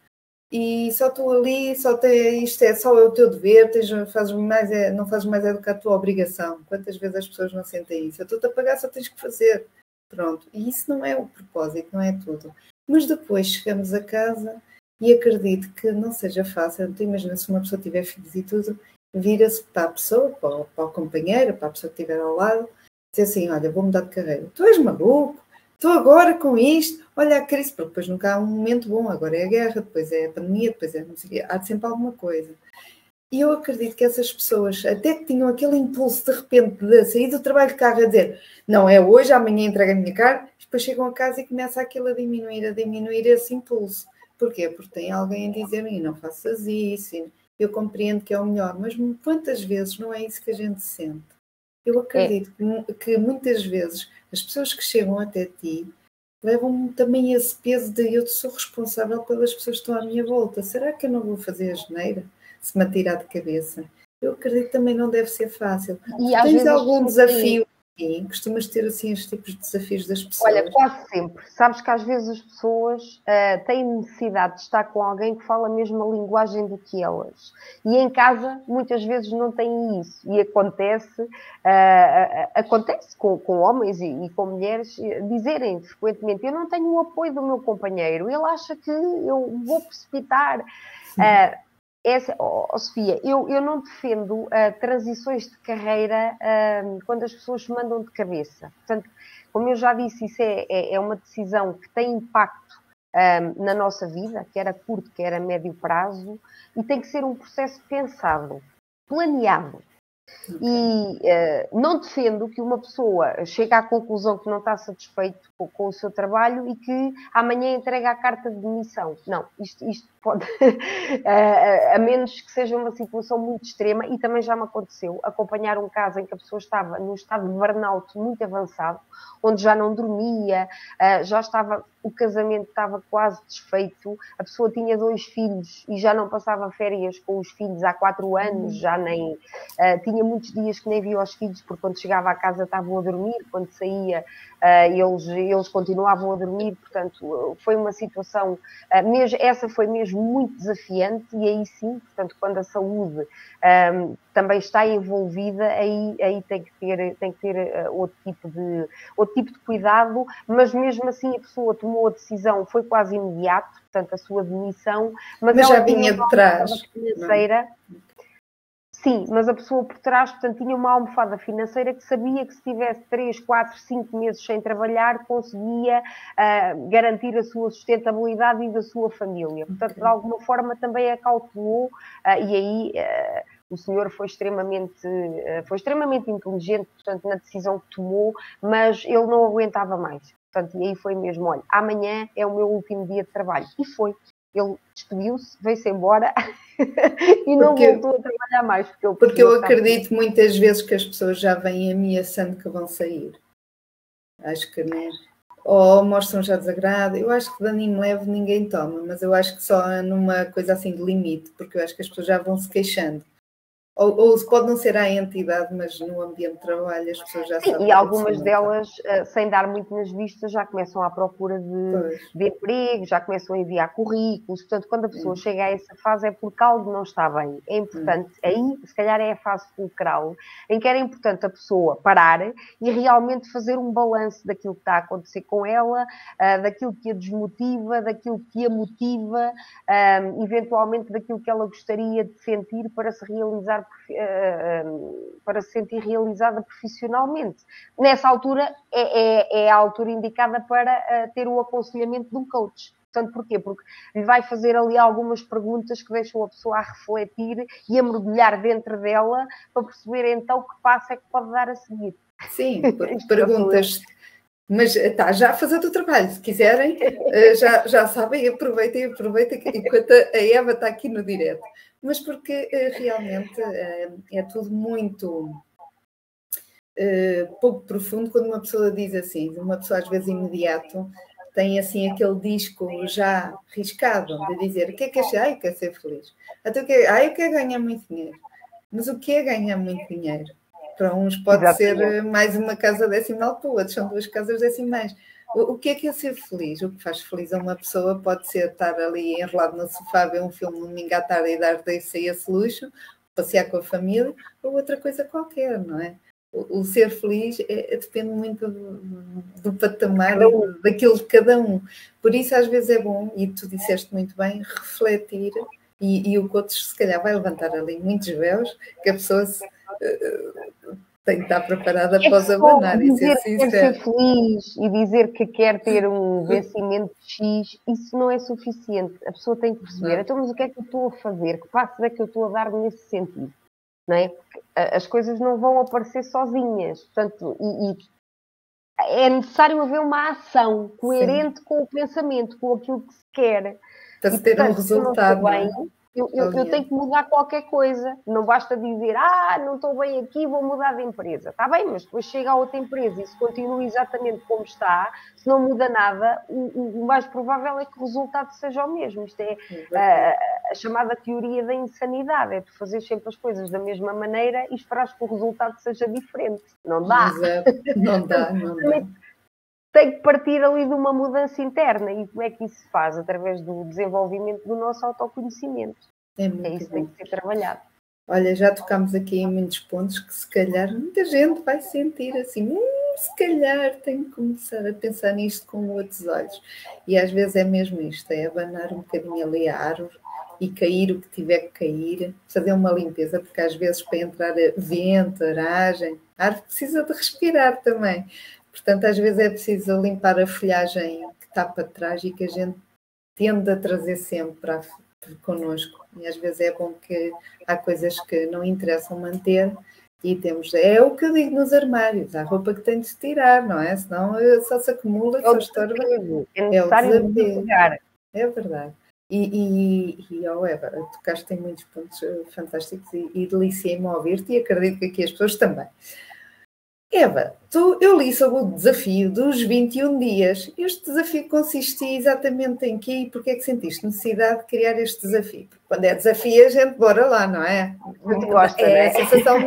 E só estou ali, só tem, isto é só é o teu dever, tens, fazes mais, é, não fazes mais é do que a tua obrigação. Quantas vezes as pessoas não sentem isso? Eu estou-te a pagar, só tens que fazer. Pronto. E isso não é o propósito, não é tudo. Mas depois chegamos a casa e acredito que não seja fácil. Então, imagina se uma pessoa tiver filhos e tudo vira-se para a pessoa, para o, para companheiro, para a pessoa que estiver ao lado, diz assim: Olha, vou mudar de carreira. Tu és maluco? Estou agora com isto. Olha a crise, porque depois nunca há um momento bom. Agora é a guerra, depois é a pandemia, depois é não sei Há sempre alguma coisa. E eu acredito que essas pessoas, até que tinham aquele impulso de repente de sair do trabalho de carro a dizer não é hoje, amanhã entrega a minha carne, depois chegam a casa e começa aquilo a diminuir, a diminuir esse impulso. Porquê? Porque tem alguém a dizer não faças isso, eu compreendo que é o melhor, mas quantas vezes não é isso que a gente sente? Eu acredito é. que, muitas vezes as pessoas que chegam até ti levam também esse peso de eu sou responsável pelas pessoas que estão à minha volta. Será que eu não vou fazer a geneira se me atirar de cabeça? Eu acredito que também não deve ser fácil. E Tens algum desafio Sim, costumas ter assim estes tipos de desafios das pessoas? Olha, quase sempre. Sabes que às vezes as pessoas uh, têm necessidade de estar com alguém que fala a mesma linguagem do que elas. E em casa, muitas vezes não têm isso. E acontece, uh, acontece com, com homens e, e, com mulheres dizerem frequentemente: Eu não tenho o apoio do meu companheiro, ele acha que eu vou precipitar. Essa, oh, oh, Sofia, eu, eu não defendo uh, transições de carreira uh, quando as pessoas se mandam de cabeça. Portanto, como eu já disse, isso é, é, é uma decisão que tem impacto uh, na nossa vida, quer a curto, quer a médio prazo, e tem que ser um processo pensado, planeado. E uh, não defendo que uma pessoa chegue à conclusão que não está satisfeito com, com o seu trabalho e que amanhã entregue a carta de demissão. Não, isto, isto pode, uh, <laughs> a menos que seja uma situação muito extrema, e também já me aconteceu acompanhar um caso em que a pessoa estava num estado de burnout muito avançado, onde já não dormia, uh, já estava, o casamento estava quase desfeito, a pessoa tinha dois filhos e já não passava férias com os filhos há quatro anos, já nem uh, tinha muitos dias que nem via os filhos, porque quando chegava à casa estavam a dormir, quando saía eles, eles continuavam a dormir, portanto foi uma situação, mesmo, essa foi mesmo muito desafiante e aí sim, portanto quando a saúde um, também está envolvida, aí, aí tem que ter, tem que ter uh, outro, tipo de, outro tipo de cuidado, mas mesmo assim a pessoa tomou a decisão, foi quase imediato, portanto, a sua demissão, mas, mas já vinha de trás. Financeira, Sim, mas a pessoa por trás, portanto, tinha uma almofada financeira que sabia que se tivesse 3, 4, 5 meses sem trabalhar, conseguia uh, garantir a sua sustentabilidade e da sua família. Portanto, de alguma forma também a calculou uh, e aí uh, o senhor foi extremamente, foi extremamente inteligente, portanto, na decisão que tomou, mas ele não aguentava mais. Portanto, e aí foi mesmo, olha, amanhã é o meu último dia de trabalho. E foi. Ele despediu-se, veio-se embora <laughs> e não porque, voltou a trabalhar mais. Porque, eu, porque eu acredito muitas vezes que as pessoas já vêm ameaçando que vão sair. Acho que não. Ou mostram já desagrado. Eu acho que daninho leve ninguém toma, mas eu acho que só numa coisa assim de limite, porque eu acho que as pessoas já vão se queixando. Ou, ou pode não ser a entidade, mas no ambiente de trabalho as pessoas já Sim, sabem. E algumas delas, uh, sem dar muito nas vistas, já começam à procura de, de, emprego, já começam a enviar currículos. Portanto, quando a pessoa chega a essa fase é porque algo não está bem. É importante, aí se calhar é a fase fulcral, em que era importante a pessoa parar e realmente fazer um balanço daquilo que está a acontecer com ela, uh, daquilo que a desmotiva, daquilo que a motiva, uh, eventualmente daquilo que ela gostaria de sentir para se realizar eh, eh, para se sentir realizada profissionalmente. Nessa altura é, é, é a altura indicada para eh, ter o aconselhamento de um coach. Portanto, porquê? Porque lhe vai fazer ali algumas perguntas que deixam a pessoa a refletir e a mergulhar dentro dela para perceber então que passo é que pode dar a seguir. Sim, <laughs> perguntas. Mas está já a fazer o trabalho, se quiserem, já, já sabem, aproveitem, aproveitem, enquanto a Eva está aqui no direto mas porque eh, realmente eh, é tudo muito eh, pouco profundo quando uma pessoa diz assim, uma pessoa às vezes imediato tem assim aquele disco já riscado de dizer o que é que é? Ai, quer ser feliz. Até o que é, ai, eu quero ganhar muito dinheiro. Mas o que é ganhar muito dinheiro? Para uns pode Exatamente. ser mais uma casa decimal, para outros são duas casas decimais. O, que é que é ser feliz? O que faz feliz a uma pessoa pode ser estar ali enrolado no sofá, ver um filme domingo à tarde e dar desse a esse luxo, passear com a família, ou outra coisa qualquer, não é? O, o ser feliz é, é, depende muito do, do patamar, daquilo de cada um. Por isso, às vezes é bom, e tu disseste muito bem, refletir, e, e o coach se calhar vai levantar ali muitos véus, que a pessoa se, uh, tem que estar preparada é após abanar e ser sincero. Quer ser feliz e dizer que quer ter um <laughs> vencimento X, isso não é suficiente. A pessoa tem que perceber, não. então, mas o que é que eu estou a fazer? Que passos é que eu estou a dar nesse sentido? Não é? As coisas não vão aparecer sozinhas. Portanto, e, e é necessário haver uma ação coerente Sim. com o pensamento, com aquilo que se quer. Para se ter portanto, um resultado. Bem, é? Eu, eu, eu, tenho que mudar qualquer coisa. Não basta dizer, ah, não estou bem aqui, vou mudar de empresa. Está bem, mas depois chega a outra empresa e se continua exatamente como está, se não muda nada, o, o mais provável é que o resultado seja o mesmo. Isto é, uh, a chamada teoria da insanidade, é tu fazer sempre as coisas da mesma maneira e esperares que o resultado seja diferente. Não dá. Exato. Não dá, <laughs> não dá. Tem que partir ali de uma mudança interna. E como é que isso se faz? Através do desenvolvimento do nosso autoconhecimento. É, é isso que tem que ser trabalhado. Olha, já tocámos aqui em muitos pontos que se calhar muita gente vai sentir assim, hum, se calhar tenho que começar a pensar nisto com outros olhos. E às vezes é mesmo isto, é abanar um bocadinho ali a árvore e cair o que tiver que cair, fazer uma limpeza, porque às vezes para entrar vento, aragem, a árvore precisa de respirar também. Portanto, às vezes é preciso limpar a folhagem que está para trás e que a gente tende a trazer sempre para, connosco. E às vezes é bom que há coisas que não interessam manter e temos. É o que eu digo nos armários, há roupa que tem de se tirar, não é? Senão eh, só se acumula, é só estorba. É é o desapego. É verdade. E, e, e oh Eva, tocaste em muitos pontos eh, fantásticos e, e deliciei-me a ouvir-te e acredito que aqui as pessoas também. Eva, tu, eu li sobre o desafio dos 21 dias. Este desafio consistia exatamente em quê e porquê é que sentiste necessidade de criar este desafio? Porque quando é desafio, a gente bora lá, não é? Gosta, é né? a sensação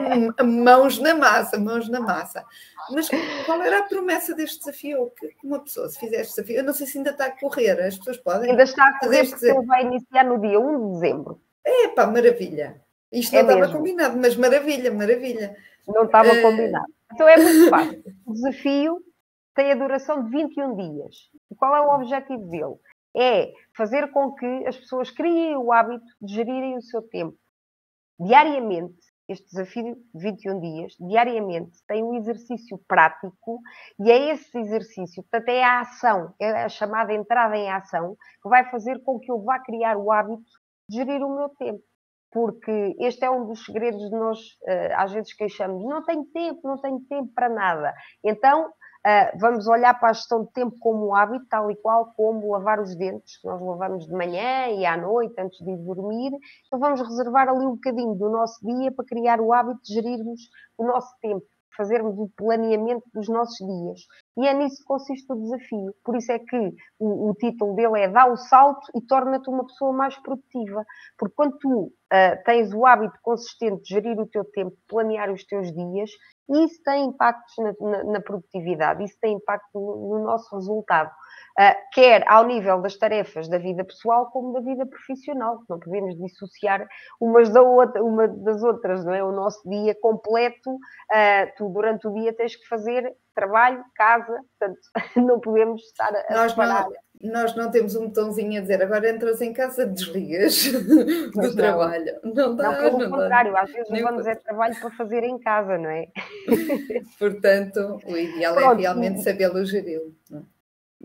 mãos na massa, mãos na massa. Mas qual era a promessa deste desafio? Que uma pessoa, se fizer este desafio, eu não sei se ainda está a correr, as pessoas podem. Ainda está a correr porque ele vai iniciar no dia 1 de dezembro. É pá, maravilha. Isto é não estava combinado, mas maravilha, maravilha. Não estava uh... combinado. Então é muito fácil. O desafio tem a duração de 21 dias. E qual é o objetivo dele? É fazer com que as pessoas criem o hábito de gerirem o seu tempo. Diariamente, este desafio de 21 dias, diariamente, tem um exercício prático e é esse exercício, portanto, é a ação, é a chamada entrada em ação, que vai fazer com que eu vá criar o hábito de gerir o meu tempo porque este é um dos segredos de nós, uh, às vezes, queixamos: não tenho tempo, não tenho tempo para nada. Então, uh, vamos olhar para a gestão de tempo como um hábito, tal e qual como lavar os dentes, que nós lavamos de manhã e à noite, antes de ir dormir. Então, vamos reservar ali um bocadinho do nosso dia para criar o hábito de gerirmos o nosso tempo fazermos o planeamento dos nossos dias. E é nisso que consiste o desafio. Por isso é que o, o título dele é Dá o salto e torna-te uma pessoa mais produtiva. Porque quando tu uh, tens o hábito consistente de gerir o teu tempo, planear os teus dias, isso tem impactos na, na, na produtividade, isso tem impacto no, no nosso resultado. Uh, quer ao nível das tarefas da vida pessoal como da vida profissional, não podemos dissociar umas da outra, uma das outras, não é? O nosso dia completo, uh, tu durante o dia tens que fazer trabalho, casa, portanto, <laughs> não podemos estar a nós Não, nós não temos um botãozinho a dizer agora entras em casa, desligas <laughs> do não. trabalho. Não dá. Não, pelo não contrário, dá. às vezes vamos é trabalho para fazer em casa, não é? <laughs> Portanto, o ideal é Pronto. é realmente sabê-lo gerir. Não?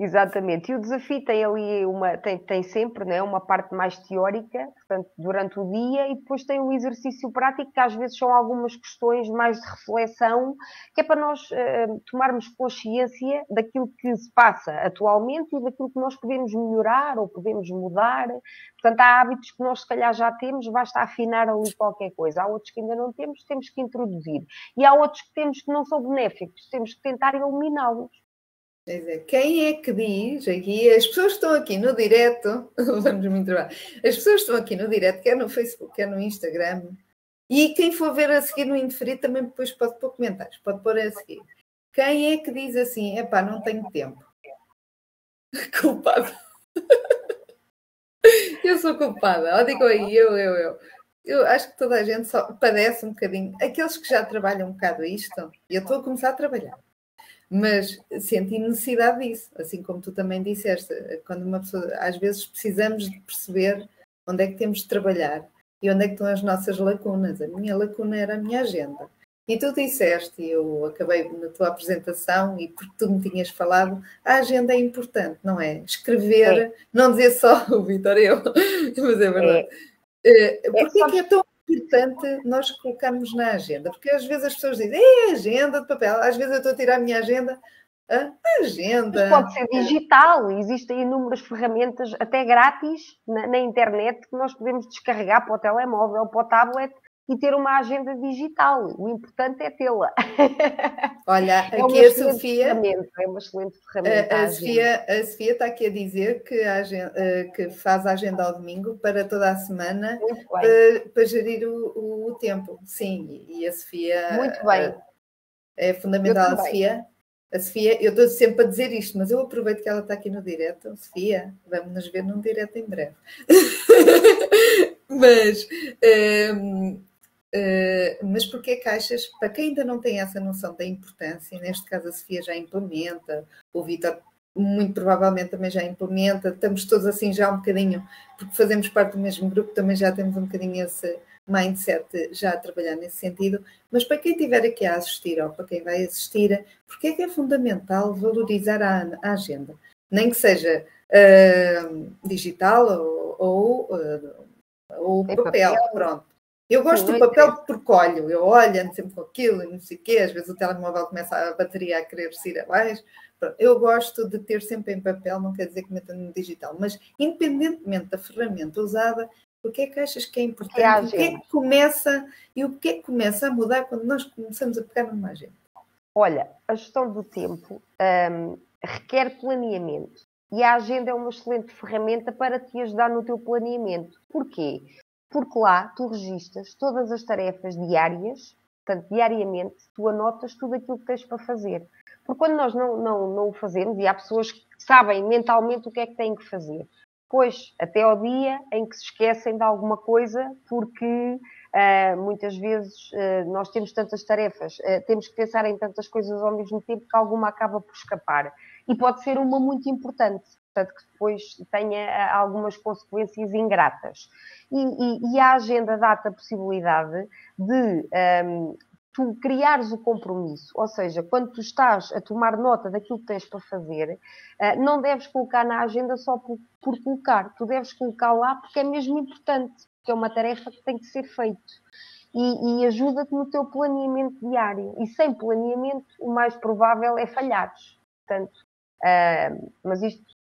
Exatamente, e o desafio tem ali uma, tem, tem sempre né, uma parte mais teórica, portanto, durante o dia, e depois tem o exercício prático, que às vezes são algumas questões mais de reflexão, que é para nós uh, tomarmos consciência daquilo que se passa atualmente e daquilo que nós podemos melhorar ou podemos mudar. Portanto, há hábitos que nós se calhar já temos, basta afinar ali qualquer coisa. Há outros que ainda não temos, temos que introduzir. E há outros que temos que não são benéficos, temos que tentar eliminá-los. É, quem é que diz aqui? As pessoas estão aqui no direto, <laughs> vamos muito bem. As pessoas estão aqui no direto, quer no Facebook, quer no Instagram. E quem for ver a seguir no indeferido também depois pode pôr comentários, pode pôr a seguir. Quem é que diz assim, epá, não tenho tempo? <laughs> Culpada. <laughs> eu sou culpada. Ó, digo aí, eu, eu, eu. Eu acho que toda a gente só padece um bocadinho. Aqueles que já trabalham um bocado isto, eu estou a começar a trabalhar mas senti necessidade disso, assim como tu também disseste, quando uma pessoa, às vezes precisamos de perceber onde é que temos de trabalhar e onde é que estão as nossas lacunas. A minha lacuna era a minha agenda. E tu disseste, e eu acabei na tua apresentação, e porque tu me tinhas falado, a agenda é importante, não é? Escrever, é. não dizer só <laughs> o Vitor eu, <laughs> mas é verdade. É. Uh, porque é que é tão importante nós colocarmos na agenda, porque às vezes as pessoas dizem, é agenda de papel, às vezes eu estou a tirar a minha agenda. A agenda. Mas pode ser digital, existem inúmeras ferramentas, até grátis, na, na, internet, que nós podemos descarregar para o telemóvel, para o tablet, e ter uma agenda digital. O importante é tê-la. <laughs> Olha, é aqui a Sofia. É uma excelente ferramenta. A, a, Sofia, a Sofia está aqui a dizer que, a eh, que faz a agenda ao domingo para toda a semana para, para, gerir o, o, tempo. Sim, e a Sofia. Muito bem. Eh, é fundamental, a Sofia. A Sofia, eu estou sempre a dizer isto, mas eu aproveito que ela está aqui no direto. Sofia, vamos nos ver num direto em breve. <laughs> mas um, ehm, Uh, mas porque caixas, para quem ainda não tem essa noção da importância, neste caso a Sofia já implementa, o Vitor muito provavelmente também já implementa, estamos todos assim já um bocadinho, porque fazemos parte do mesmo grupo, também já temos um bocadinho esse mindset já a trabalhar nesse sentido, mas para quem estiver aqui a assistir ou para quem vai assistir, porque é que é fundamental valorizar a, a agenda? Nem que seja uh, digital ou, ou, uh, ou papel, papel, pronto. Eu gosto Sim, do papel porque olho, eu olho, ando sempre com aquilo e não sei o quê, às vezes o telemóvel começa a bateria a querer ir abaixo. Eu gosto de ter sempre em papel, não quer dizer que meta no digital, mas independentemente da ferramenta usada, o que é que achas que é importante? É o que é que começa e o que é que começa a mudar quando nós começamos a pegar numa agenda? Olha, a gestão do tempo um, requer planeamento. E a agenda é uma excelente ferramenta para te ajudar no teu planeamento. Porquê? Porque lá tu registas todas as tarefas diárias, portanto, diariamente, tu anotas tudo aquilo que tens para fazer. Porque quando nós não, não, não o fazemos, e há pessoas que sabem mentalmente o que é que têm que fazer, pois até ao dia em que se esquecem de alguma coisa, porque uh, muitas vezes uh, nós temos tantas tarefas, uh, temos que pensar em tantas coisas ao mesmo tempo que alguma acaba por escapar. E pode ser uma muito importante portanto, que depois tenha eh, algumas consequências ingratas. E, e, e a agenda dá-te a possibilidade de um, ehm, tu criares o compromisso, ou seja, quando tu estás a tomar nota daquilo que tens para fazer, uh, não deves colocar na agenda só por, por colocar, tu deves colocar lá porque é mesmo importante, porque é uma tarefa que tem que ser feita. E, e ajuda-te no teu planeamento diário. E sem planeamento, o mais provável é falhares. Portanto, uh, mas isto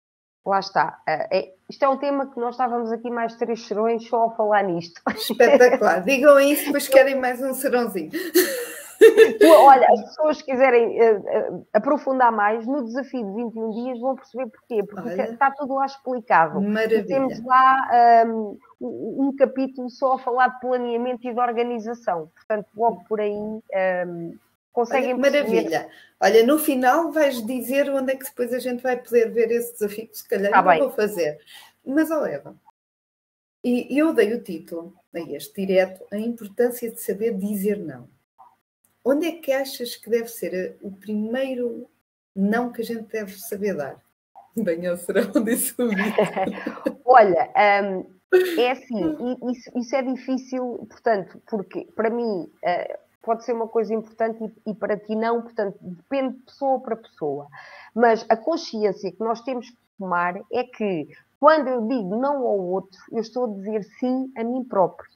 lá está. É, isto é um tema que nós estávamos aqui mais três serões só a falar nisto. <laughs> <laughs> Espetacular. Digam isso, depois querem mais um serãozinho. Olha, as pessoas que quiserem uh, uh, aprofundar mais no desafio de 21 dias vão perceber porquê, porque Olha, está tudo lá explicado. Maravilha. temos lá um, um, capítulo só a falar de planeamento e de organização, portanto, logo por aí um, conseguem Olha, Maravilha. Olha, no final vais dizer onde é que depois a gente vai poder ver esse desafio, que se calhar tá não vou fazer. Mas, ó Eva, e eu dei o título a este direto, a importância de saber dizer não. Onde é que achas que deve ser o primeiro não que a gente deve saber dar? <laughs> Bem, eu será onde isso <laughs> Olha, um, é assim, isso, isso, é difícil, portanto, porque para mim, uh, pode ser uma coisa importante e, e, para ti não, portanto, depende de pessoa para pessoa. Mas a consciência que nós temos que tomar é que quando eu digo não ao outro, eu estou a dizer sim a mim próprio.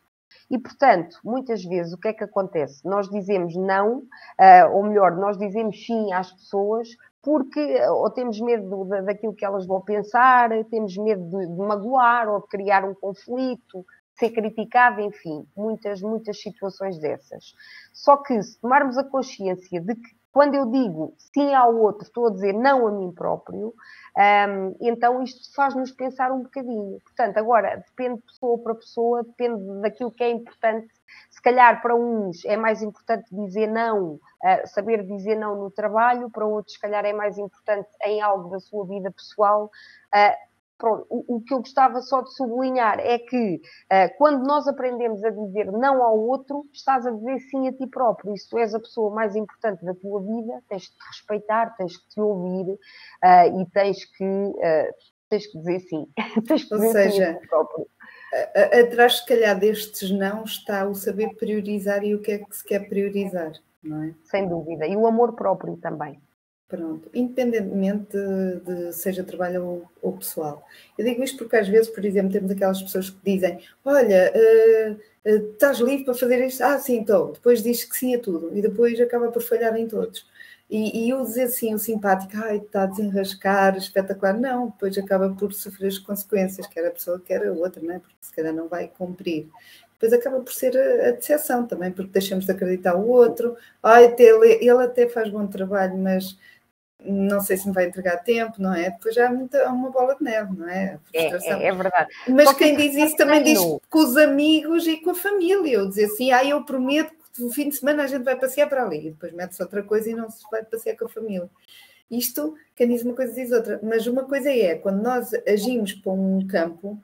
E, portanto, muitas vezes o que é que acontece? Nós dizemos não, uh, ou melhor, nós dizemos sim às pessoas porque ou temos medo daquilo que elas vão pensar, temos medo de, de magoar ou de criar um conflito, ser criticado, enfim, muitas, muitas situações dessas. Só que se tomarmos a consciência de que quando eu digo sim ao outro, estou a dizer não a mim próprio, um, então isto faz-nos pensar um bocadinho. Portanto, agora, depende de pessoa para pessoa, depende daquilo que é importante. Se calhar para uns é mais importante dizer não, uh, saber dizer não no trabalho, para outros, se calhar, é mais importante em algo da sua vida pessoal. Uh, pronto, o, o, que eu gostava só de sublinhar é que uh, quando nós aprendemos a dizer não ao outro, estás a dizer sim a ti próprio. E se tu és a pessoa mais importante da tua vida, tens que te respeitar, tens que te ouvir uh, e tens que, uh, tens que dizer sim. <laughs> tens que Ou dizer seja, sim a ti próprio. Atrás, se calhar, destes não está o saber priorizar e o que é que se quer priorizar, não é? Sem dúvida. E o amor próprio também. Pronto, independentemente de, de seja trabalho ou, ou, pessoal. Eu digo isto porque às vezes, por exemplo, temos aquelas pessoas que dizem: Olha, uh, uh, estás livre para fazer isto? Ah, sim, estou. Depois diz que sim a tudo e depois acaba por falhar em todos. E, e eu dizer sim, o simpático, ai, está a desenrascar, espetacular. Não, depois acaba por sofrer as consequências, quer a pessoa, quer a outra, não é? porque se calhar não vai cumprir. depois acaba por ser a, decepção também, porque deixamos de acreditar o outro. Ai, ele, ele até faz bom trabalho, mas não sei se me vai entregar tempo, não é? Depois já há, muita, há uma bola de neve, não é? É, é, é, verdade. Mas quem diz isso também diz com os amigos e com a família. Eu dizer assim, ah, eu prometo que no fim de semana a gente vai passear para ali. E depois mete-se outra coisa e não se vai passear com a família. Isto, quem diz uma coisa diz outra. Mas uma coisa é, quando nós agimos para um campo,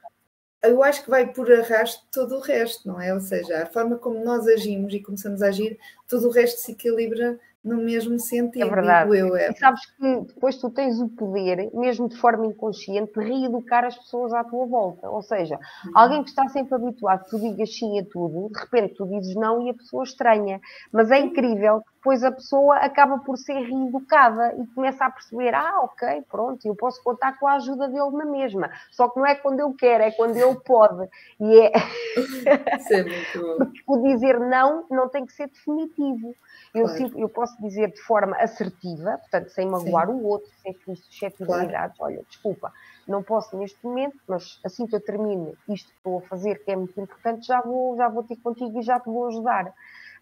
eu acho que vai por arrasto todo o resto, não é? Ou seja, a forma como nós agimos e começamos a agir, todo o resto se equilibra no mesmo sentido. É verdade. Eu, é. E sabes que depois tu tens o poder, mesmo de forma inconsciente, de reeducar as pessoas à tua volta. Ou seja, uhum. alguém que está sempre habituado que tu digas sim a tudo, de repente tu dizes não e a pessoa estranha. Mas é incrível que depois a pessoa acaba por ser reeducada e começa a perceber: ah, ok, pronto, eu posso contar com a ajuda dele na mesma. Só que não é quando eu quero, é quando ele pode. E é. <laughs> Isso é <laughs> o dizer não não tem que ser definitivo. Eu, claro. eu posso dizer de forma assertiva, portanto, sem magoar Sim. o outro, sem suscetibilidades. Claro. Olha, desculpa, não posso neste momento, mas assim que eu termine isto que estou a fazer, que é muito importante, já vou, já vou ter contigo e já te vou ajudar.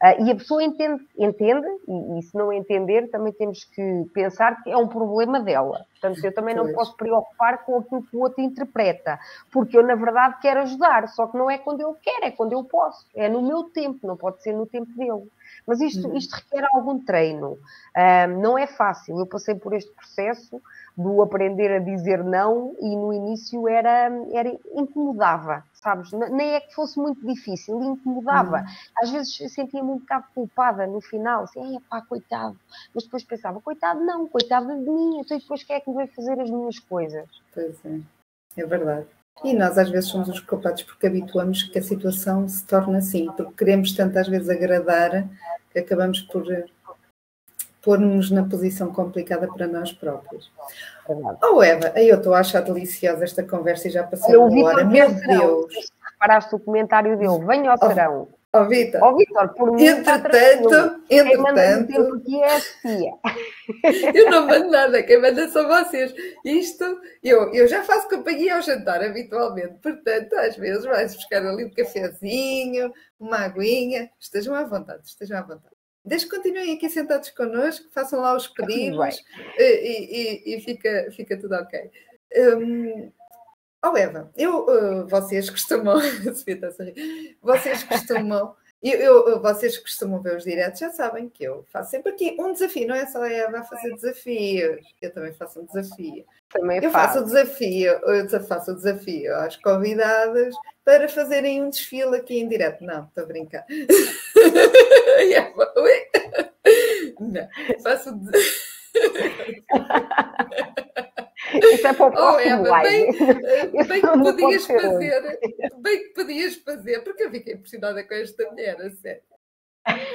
Uh, e a pessoa entende, entende e, e, se não entender, também temos que pensar que é um problema dela. Portanto, eu também pois. não posso preocupar com aquilo que o outro interpreta, porque eu, na verdade, quero ajudar, só que não é quando eu quero, é quando eu posso, é no meu tempo, não pode ser no tempo dele. Mas isto, uhum. isto requer algum treino. Um, não é fácil. Eu passei por este processo do aprender a dizer não e no início era, era incomodava, sabes? Nem é que fosse muito difícil, incomodava. Uhum. Às vezes sentia-me um bocado culpada no final, assim, é pá, coitado. Mas depois pensava, coitado não, coitado de mim, então depois quem é que me vai fazer as minhas coisas? Pois é, é verdade. E nós às vezes somos os culpados porque habituamos que a situação se torne assim, porque queremos tantas vezes agradar acabamos por eh, pôr-nos na posição complicada para nós próprios. Oh Eva, eu estou a achar deliciosa esta conversa e já passou uma hora. Meu Deus! Reparaste o comentário dele, venha ao oh, serão. Ó oh, Vitor, oh, Vitor, por mim entretanto, entretanto, quem é a Sofia. <laughs> eu não mando nada, quem manda são vocês. Isto, eu, eu já faço companhia ao jantar habitualmente, portanto, às vezes vais buscar ali um cafezinho, uma aguinha, estejam à vontade, estejam à vontade. Desde que continuem aqui sentados connosco, façam lá os pedidos e, e, e, fica, fica tudo ok. Um, Oh Eva, eu, uh, vocês costumam, <laughs> vocês costumam, eu, eu, vocês costumam ver os diretos, já sabem que eu faço sempre aqui um desafio, não é só a Eva a fazer desafios, eu também faço um desafio. Também eu faço o desafio, eu faço o desafio às convidadas para fazerem um desfile aqui em direto. Não, estou a brincar. <laughs> Não, faço o desafio. <laughs> Isso é para o próximo oh, Eva, bem, bem que podias fazer, bem que podias fazer, porque eu fiquei impressionada com esta mulher, a sério.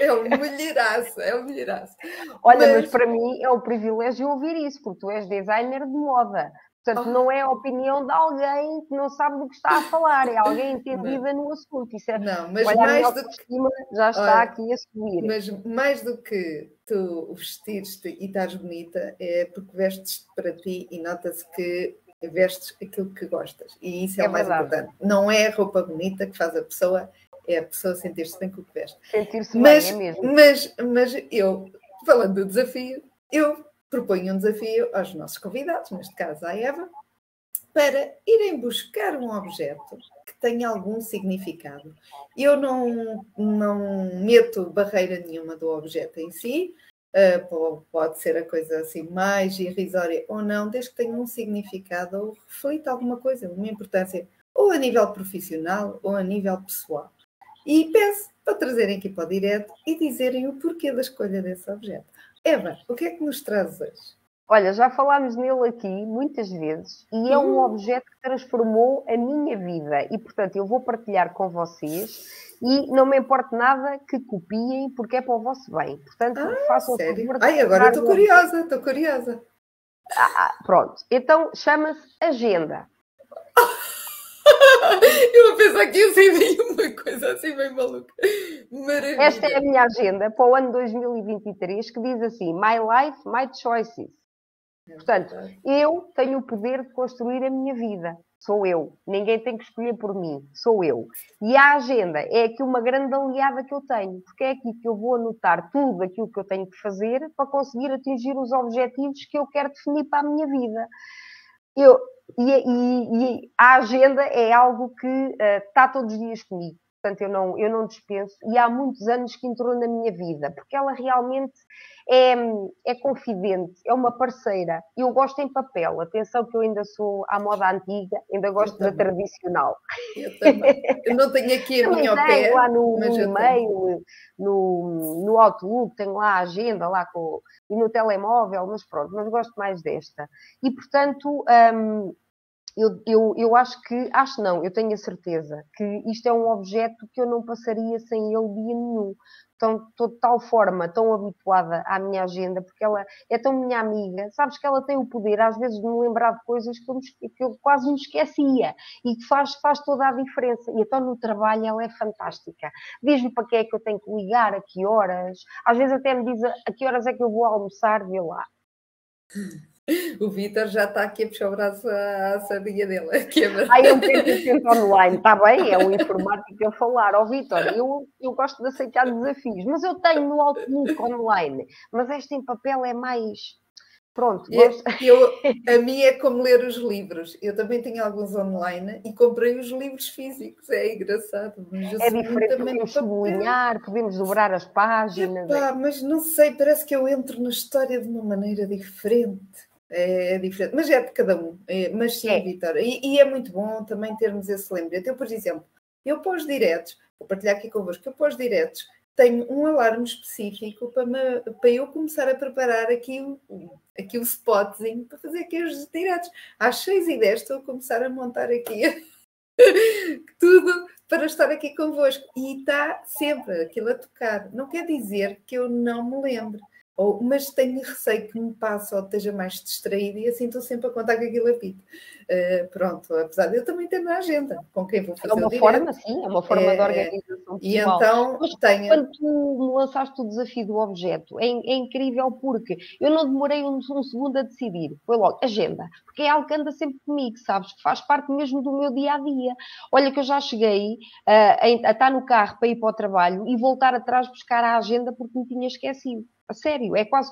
É um mulheraço, é um mulheraço. Olha, mas... mas... para mim é um privilégio ouvir isso, porque tu és designer de moda. Portanto, não é a opinião de alguém que não sabe do que está a falar, é alguém entendida no assunto. Isso é, não, mas mais do que cima já está Olha, aqui a subir. Mas mais do que tu vestires-te e estás bonita, é porque vestes para ti e nota-se que vestes aquilo que gostas. E isso é, é o mais verdade. importante. Não é a roupa bonita que faz a pessoa, é a pessoa sentir-se bem com o que veste. Sentir-se bem, é mesmo. Mas, mas eu, falando do desafio, eu proponho um desafio aos nossos convidados, neste caso à Eva, para irem buscar um objeto que tenha algum significado. Eu não, não meto barreira nenhuma do objeto em si, uh, pode ser a coisa assim mais irrisória ou não, desde que tenha um significado ou reflita alguma coisa, uma importância, ou a nível profissional ou a nível pessoal. E peço para trazerem aqui para o direto e dizerem o porquê da escolha desse objeto. Eva, o que é que nos traz hoje? Olha, já falámos nele aqui muitas vezes e é um hum. objeto que transformou a minha vida e, portanto, eu vou partilhar com vocês e não me importa nada que copiem porque é para o vosso bem. Portanto, ah, façam sério? o favor Ai, agora estou curiosa, estou curiosa. Ah, ah, pronto, então chama-se Agenda. <laughs> Eu vou pensar que eu coisa assim bem maluca. Maravilha. Esta é a minha agenda para o ano 2023 que diz assim: My life, my choices. Portanto, eu tenho o poder de construir a minha vida. sou eu. Ninguém tem que escolher por mim, sou eu. E a agenda é aqui uma grande aliada que eu tenho, porque é aqui que eu vou anotar tudo aquilo que eu tenho que fazer para conseguir atingir os objetivos que eu quero definir para a minha vida. Eu, e, e, e a agenda é algo que uh, está todos os dias comigo portanto eu não, eu não dispenso, e há muitos anos que entrou na minha vida, porque ela realmente é, é confidente, é uma parceira. Eu gosto em papel, atenção que eu ainda sou à moda antiga, ainda gosto da tradicional. Eu também. Eu não tenho aqui a minha ao pé. lá no, no e-mail, no, no Outlook, tenho lá a agenda lá com, e no telemóvel, mas pronto, mas gosto mais desta. E portanto, hum, eu, eu, eu acho que, acho não, eu tenho a certeza que isto é um objeto que eu não passaria sem ele dia nenhum. Então, estou de tal forma, tão habituada à minha agenda, porque ela é tão minha amiga, sabes que ela tem o poder, às vezes, de me lembrar de coisas que eu, que eu quase me esquecia e que faz, faz toda a diferença. E então, no trabalho, ela é fantástica. Diz-me para que é que eu tenho que ligar, a que horas, às vezes até me diz a, a que horas é que eu vou almoçar, vê lá. O Vitor já está aqui a puxar o braço à, sardinha dele. Aqui é um tempo online, está bem? É um informático a falar. Ó oh, Vitor, eu, eu gosto de aceitar desafios, mas eu tenho no Outlook online, mas esta em papel é mais Pronto, eu, <laughs> a minha é como ler os livros. Eu também tenho alguns online e comprei os livros físicos. É engraçado. é diferente, podemos sublinhar, podemos dobrar as páginas. Epá, mas não sei, parece que eu entro na história de uma maneira diferente. É, é diferente, mas é de cada um. É, mas sim, é. Vitória. E, e, é muito bom também termos esse lembrete. Eu, por exemplo, eu pós diretos, vou partilhar aqui convosco, eu pós diretos tenho um alarme específico para, me, para eu começar a preparar aqui o, aqui o spotzinho para fazer aqui os diretos. Às 6 e 10 estou a começar a montar aqui <laughs> tudo para estar aqui convosco. E está sempre aquilo a tocar. Não quer dizer que eu não me lembre. Ou, mas tenho receio que me passe ou esteja mais distraída e assim estou sempre a contar com aquilo apito. Uh, pronto, apesar de eu também ter na agenda com quem vou fazer. É uma forma, sim, é uma forma é, de organização. E então mas, tenho... quando tu me lançaste o desafio do objeto, é, é incrível porque eu não demorei um, um, segundo a decidir. Foi logo, agenda, porque é algo que anda sempre comigo, sabes? Que faz parte mesmo do meu dia a dia. Olha que eu já cheguei uh, a, a estar no carro para ir para o trabalho e voltar atrás buscar a agenda porque me tinha esquecido. A sério, é quase.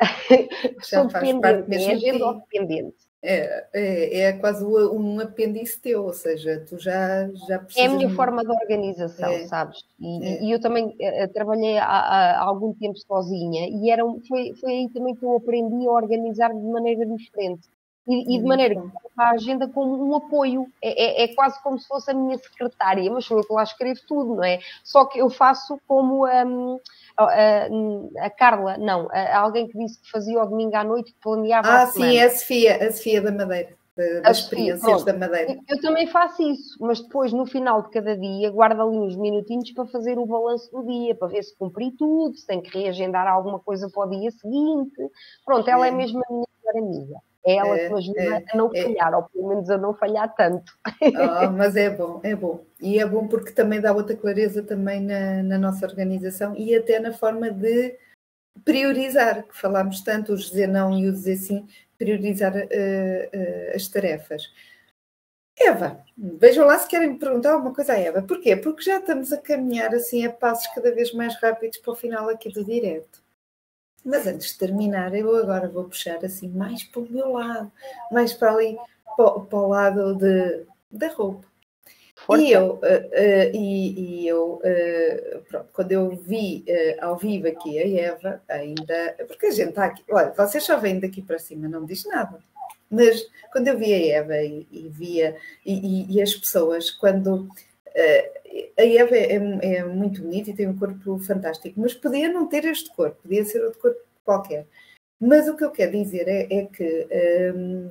<laughs> Sou dependente, é agenda dependente. É, é, é, quase um apêndice teu, ou seja, tu já, já precisas... É a minha forma de organização, é, sabes? E, é. e, eu também uh, trabalhei há, há, algum tempo sozinha e era, foi, foi aí também que eu aprendi a organizar de maneira diferente. E, e de maneira que a agenda como um apoio, é, é, é, quase como se fosse a minha secretária, mas sou eu que lá escrevo tudo, não é? Só que eu faço como... Um, a, a Carla, não, a, alguém que disse que fazia o domingo à noite que planeava Ah, sim, é a Sofia, a Sofia da Madeira. Das experiências da Madeira. Eu também faço isso, mas depois no final de cada dia guardo ali uns minutinhos para fazer o balanço do dia, para ver se cumpri tudo, se tem que reagendar alguma coisa para o dia seguinte. Pronto, ela é, é mesmo a minha melhor amiga. É ela que me ajuda a não é. falhar, ou pelo menos a não falhar tanto. Oh, mas é bom, é bom. E é bom porque também dá outra clareza também na, na nossa organização e até na forma de priorizar, que falámos tanto, o dizer não e o dizer sim, priorizar uh, uh, as tarefas. Eva, vejam lá se querem me perguntar alguma coisa à Eva. Porquê? Porque já estamos a caminhar assim a passos cada vez mais rápidos para o final aqui do direto. Mas antes de terminar, eu agora vou puxar assim mais para o meu lado, mais para ali, para, para o lado de, da roupa. Força. E eu, uh, uh, e, e, eu uh, pronto, quando eu vi ao vivo aqui a Eva, ainda. Porque a gente está aqui. Olha, vocês só vêm daqui para cima, não me diz nada. Mas quando eu vi a Eva e, e via. E, e, as pessoas, quando a Eva é, é, é, muito bonita e tem um corpo fantástico, mas podia não ter este corpo, podia ser outro corpo qualquer. Mas o que eu quero dizer é, é que um,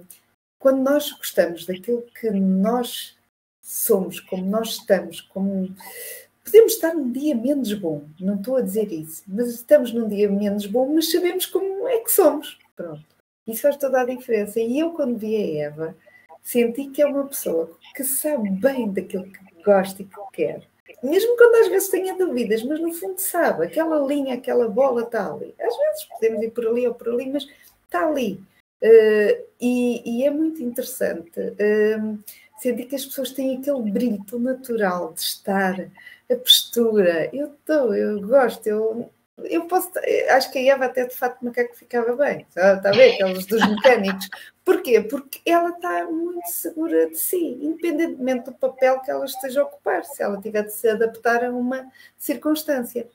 quando nós gostamos daquilo que nós somos, como nós estamos, como podemos estar num dia menos bom, não estou a dizer isso, mas estamos num dia menos bom, mas sabemos como é que somos. Pronto. Isso faz toda a diferença. E eu, quando vi a Eva, senti que é uma pessoa que sabe bem daquilo que gosta e que quer mesmo quando às vezes tenha dúvidas, mas no fundo sabe, aquela linha, aquela bola está ali. Às vezes podemos ir por ali ou por ali, mas está ali. Uh, e, e, é muito interessante uh, sentir que as pessoas têm aquele brilho tão natural de estar, a postura. Eu estou, eu gosto, eu, eu posso, acho que a Eva até de facto macaco ficava bem, está a ver? Aqueles dos mecânicos. Porquê? Porque ela está muito segura de si, independentemente do papel que ela esteja a ocupar, se ela tiver de se adaptar a uma circunstância.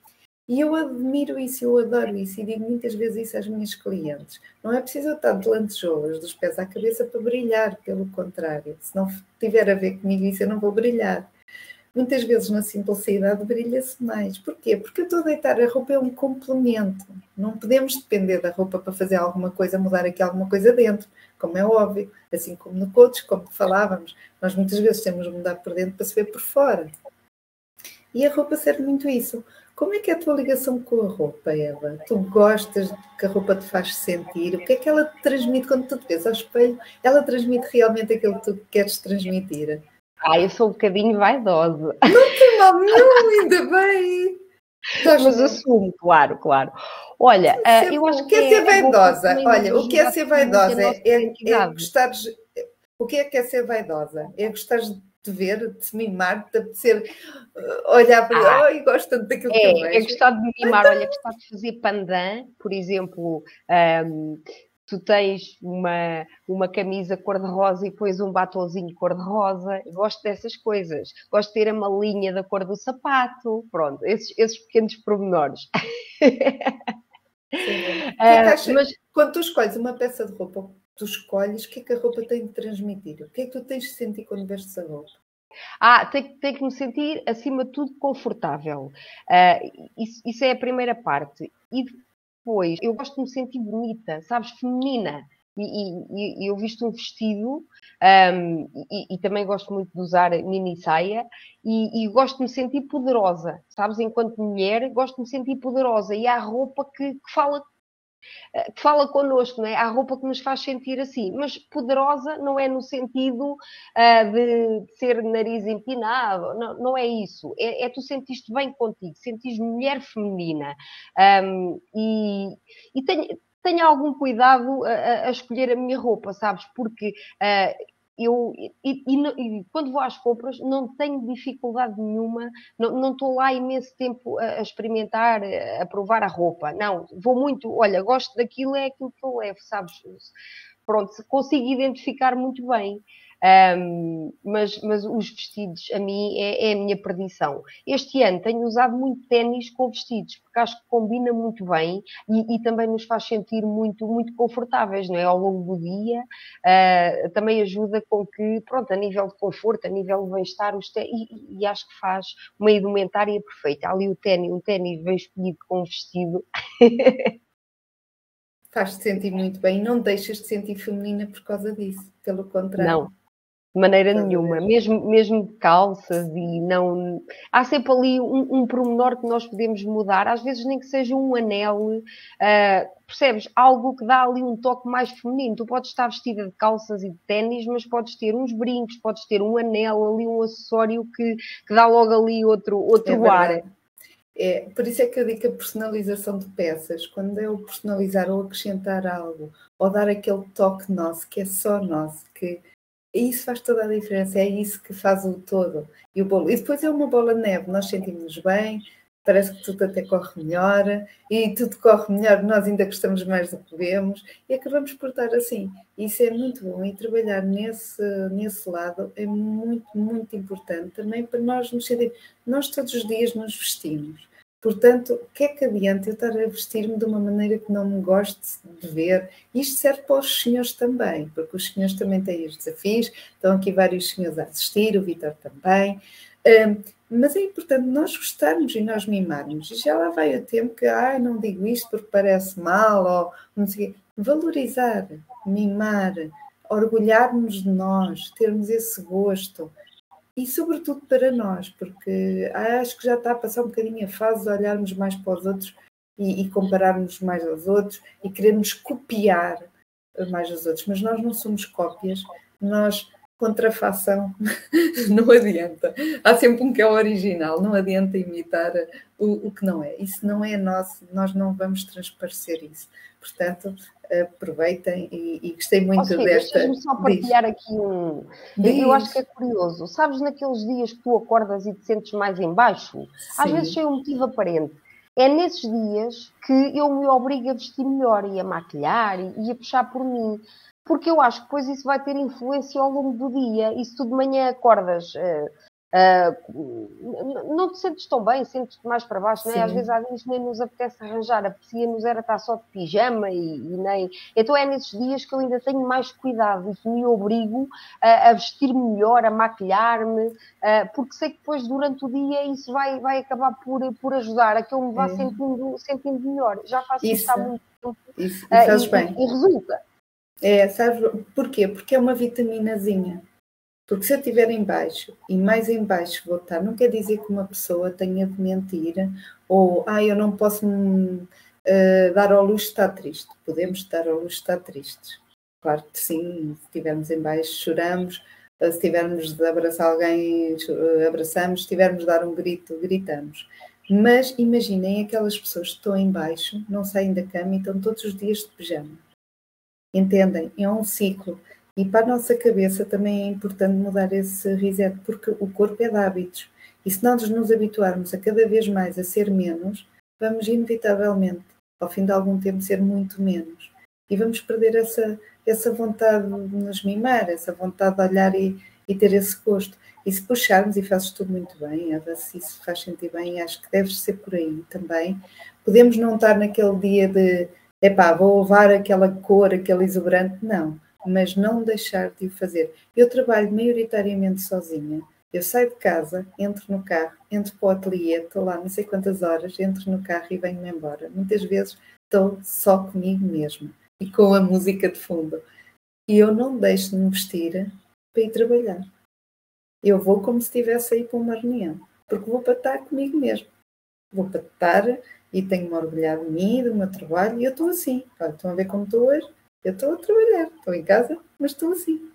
E eu admiro isso, eu adoro isso e digo muitas vezes isso às minhas clientes. Não é preciso eu estar de lantejoulas dos pés à cabeça para brilhar, pelo contrário. Se não tiver a ver comigo isso, eu não vou brilhar. Muitas vezes na simplicidade brilha-se mais. Porquê? Porque eu estou a deitar a roupa é um complemento. Não podemos depender da roupa para fazer alguma coisa, mudar aqui alguma coisa dentro, como é óbvio. Assim como no coach, como falávamos, nós muitas vezes temos de mudar por dentro para se ver por fora. E a roupa serve muito isso. Como é que é a tua ligação com a roupa, Eva? Tu gostas que a roupa te faz sentir? O que é que ela te transmite quando tu te vês ao espelho? Ela transmite realmente aquilo que tu queres transmitir? Ah, eu sou um bocadinho vaidosa. Não tem mal nenhum, ainda bem. Mas assumo, claro, claro. Olha, uh, eu acho o que é, ser vaidosa? Olha, o que é ser vaidosa? É, é, é gostar. O que é que é ser vaidosa? É gostar de te ver, de te mimar, de te apetecer uh, olhar para ah, e gosto tanto daquilo é, que eu vejo. É gostar de me mimar, então... olha, gostar de fazer pandan, por exemplo, um, tu tens uma, uma camisa cor-de-rosa e depois um batonzinho cor-de-rosa, gosto dessas coisas. Gosto de ter a malinha da cor do sapato, pronto, esses, esses pequenos pormenores. uh, <laughs> mas quando tu escolhes uma peça de roupa tu escolhes, o que é que a roupa tem de transmitir? O que é que tu tens de sentir quando vestes a roupa? Ah, tem, tem que me sentir, acima de tudo, confortável. Uh, isso, isso, é a primeira parte. E depois, eu gosto de me sentir bonita, sabes, feminina. E, e, e eu visto um vestido um, e, e, também gosto muito de usar mini saia e, gosto de me sentir poderosa, sabes? Enquanto mulher, gosto de me sentir poderosa e há roupa que, que fala que fala connosco, não é? Há roupa que nos faz sentir assim, mas poderosa não é no sentido uh, de ser nariz empinado, não, não é isso. É, é tu sentiste bem contigo, sentiste mulher feminina. Um, e, e tenho, algum cuidado a, a, escolher a minha roupa, sabes? Porque uh, eu e, e, e, quando vou às compras não tenho dificuldade nenhuma, não estou lá imenso tempo a, a, experimentar, a provar a roupa. Não, vou muito, olha, gosto daquilo, é aquilo que eu levo, sabes? Pronto, consigo identificar muito bem. Um, mas, mas os vestidos, a mim, é, é, a minha perdição. Este ano tenho usado muito ténis com vestidos, porque acho que combina muito bem e, e, também nos faz sentir muito, muito confortáveis, não é? Ao longo do dia, uh, também ajuda com que, pronto, a nível de conforto, a nível de bem-estar, e, e, acho que faz uma indumentária perfeita. Ali o ténis, um ténis bem escolhido com um vestido. <laughs> Faz-te sentir muito bem não deixas de sentir feminina por causa disso, pelo contrário. Não, de maneira nenhuma, mesmo, mesmo de calças e não. Há sempre ali um, um pormenor que nós podemos mudar, às vezes nem que seja um anel, uh, percebes? Algo que dá ali um toque mais feminino. Tu podes estar vestida de calças e de ténis, mas podes ter uns brincos, podes ter um anel ali, um acessório que, que dá logo ali outro, outro é ar. É, por isso é que eu digo que a personalização de peças, quando é o personalizar ou acrescentar algo, ou dar aquele toque nosso, que é só nosso, que isso faz toda a diferença, é isso que faz o todo. E o bolo. E depois é uma bola de neve, nós sentimos bem, parece que tudo até corre melhor, e tudo corre melhor, nós ainda gostamos mais do que vemos, e acabamos por estar assim. Isso é muito bom, e trabalhar nesse, nesse lado é muito, muito importante também para nós nos sentir. Nós todos os dias nos vestimos. Portanto, o que é que adianta eu estar a vestir-me de uma maneira que não me goste de ver? Isto serve para os senhores também, porque os senhores também têm os desafios, estão aqui vários senhores a assistir, o Vitor também. Um, mas é importante nós gostarmos e nós mimarmos. E já lá vai o tempo que, ai, não digo isto porque parece mal, ou não sei Valorizar, mimar, orgulharmos de nós, termos esse gosto e sobretudo para nós, porque acho que já está a passar um bocadinho a fase de olharmos mais para os outros e, e compararmos mais aos outros e queremos copiar mais os outros, mas nós não somos cópias, nós contrafação <laughs> não adianta. Há sempre um que é o original, não adianta imitar o, o que não é. Isso não é nosso, nós não vamos transparecer isso. Portanto, aproveitem e, e gostei muito sim, desta. Deixa-me só partilhar Diz. aqui um. Diz. Eu acho que é curioso. Sabes naqueles dias que tu acordas e te sentes mais em baixo? Às vezes sem um motivo aparente. É nesses dias que eu me obrigo a vestir melhor e a maquilhar e, e a puxar por mim porque eu acho que depois isso vai ter influência ao longo do dia. E se tu de manhã acordas uh, Uh, não te sentes tão bem, sentes-te mais para baixo, é? Às vezes nem nos apetece arranjar, apetecia-nos era estar só de pijama e, e, nem. Então é nesses dias que eu ainda tenho mais cuidado e que me obrigo a, a vestir melhor, a maquilhar-me, uh, porque sei que depois durante o dia isso vai, vai acabar por, por ajudar a que eu me vá é. sentindo, sentindo melhor. Já faço isso, isso há muito tempo isso, uh, e, bem. e resulta. É, sabe porquê? Porque é uma vitaminazinha. Porque se eu estiver em baixo e mais em baixo vou estar, não quer dizer que uma pessoa tenha de mentir ou, ah, eu não posso uh, dar ao luxo estar triste. Podemos dar ao luxo estar tristes. Claro que sim, se estivermos em baixo choramos, se tivermos de abraçar alguém, abraçamos, se tivermos de dar um grito, gritamos. Mas imaginem aquelas pessoas que estão em baixo, não saem da cama e estão todos os dias de pijama. Entendem? É um ciclo. E para a nossa cabeça também é importante mudar esse reset, porque o corpo é de hábitos. E se nós nos habituarmos a cada vez mais a ser menos, vamos inevitavelmente, ao fim de algum tempo, ser muito menos. E vamos perder essa, essa vontade de nos mimar, essa vontade de olhar e, e ter esse gosto. E se puxarmos, e fazes tudo muito bem, Eva, se isso faz sentir bem, acho que deves ser por aí também. Podemos não estar naquele dia de, epá, vou levar aquela cor, aquele exuberante, não mas não deixar de o fazer. Eu trabalho maioritariamente sozinha. Eu saio de casa, entro no carro, entro para o ateliê, estou lá não sei quantas horas, entro no carro e venho-me embora. Muitas vezes estou só comigo mesma e com a música de fundo. E eu não deixo de me vestir para ir trabalhar. Eu vou como se estivesse aí para uma reunião, porque vou para estar comigo mesmo. Vou para estar e tenho-me orgulhado de mim, do meu trabalho, e eu estou assim. Olha, estão a ver como estou hoje? Eu estou a trabalhar, estou em casa, mas estou assim.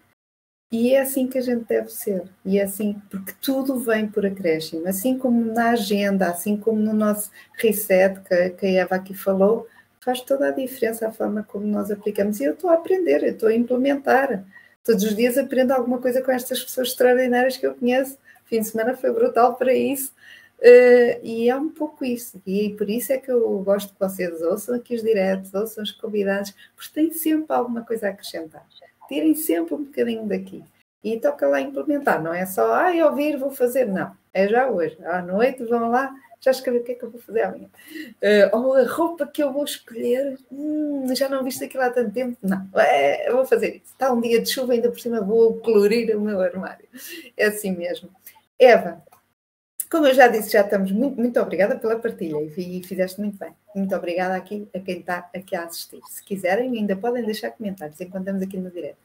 E é assim que a gente deve ser. E é assim, porque tudo vem por acréscimo. Assim como na agenda, assim como no nosso reset, que, que a Eva aqui falou, faz toda a diferença a forma como nós aplicamos. E eu estou a aprender, eu estou a implementar. Todos os dias aprendo alguma coisa com estas pessoas extraordinárias que eu conheço. O fim de semana foi brutal para isso. Uh, e é um pouco isso, e por isso é que eu gosto que vocês ouçam aqui os diretos, ouçam os convidados, porque têm sempre alguma coisa a acrescentar. Tirem sempre um bocadinho daqui. E toca lá implementar, não é só, ah, ouvir, vou fazer, não. É já hoje, à noite, vão lá, já escrevi o que é que eu vou fazer amanhã. Uh, ou a roupa que eu vou escolher, hum, já não viste aquilo há tanto tempo, não, é, vou fazer isso. Está um dia de chuva, ainda por cima vou colorir o meu armário. É assim mesmo. Eva, como eu já disse, já estamos muito, muito obrigada pela partilha e fizeste muito bem. Muito obrigada aqui a quem está aqui a assistir. Se quiserem, ainda podem deixar comentários enquanto estamos aqui no direto.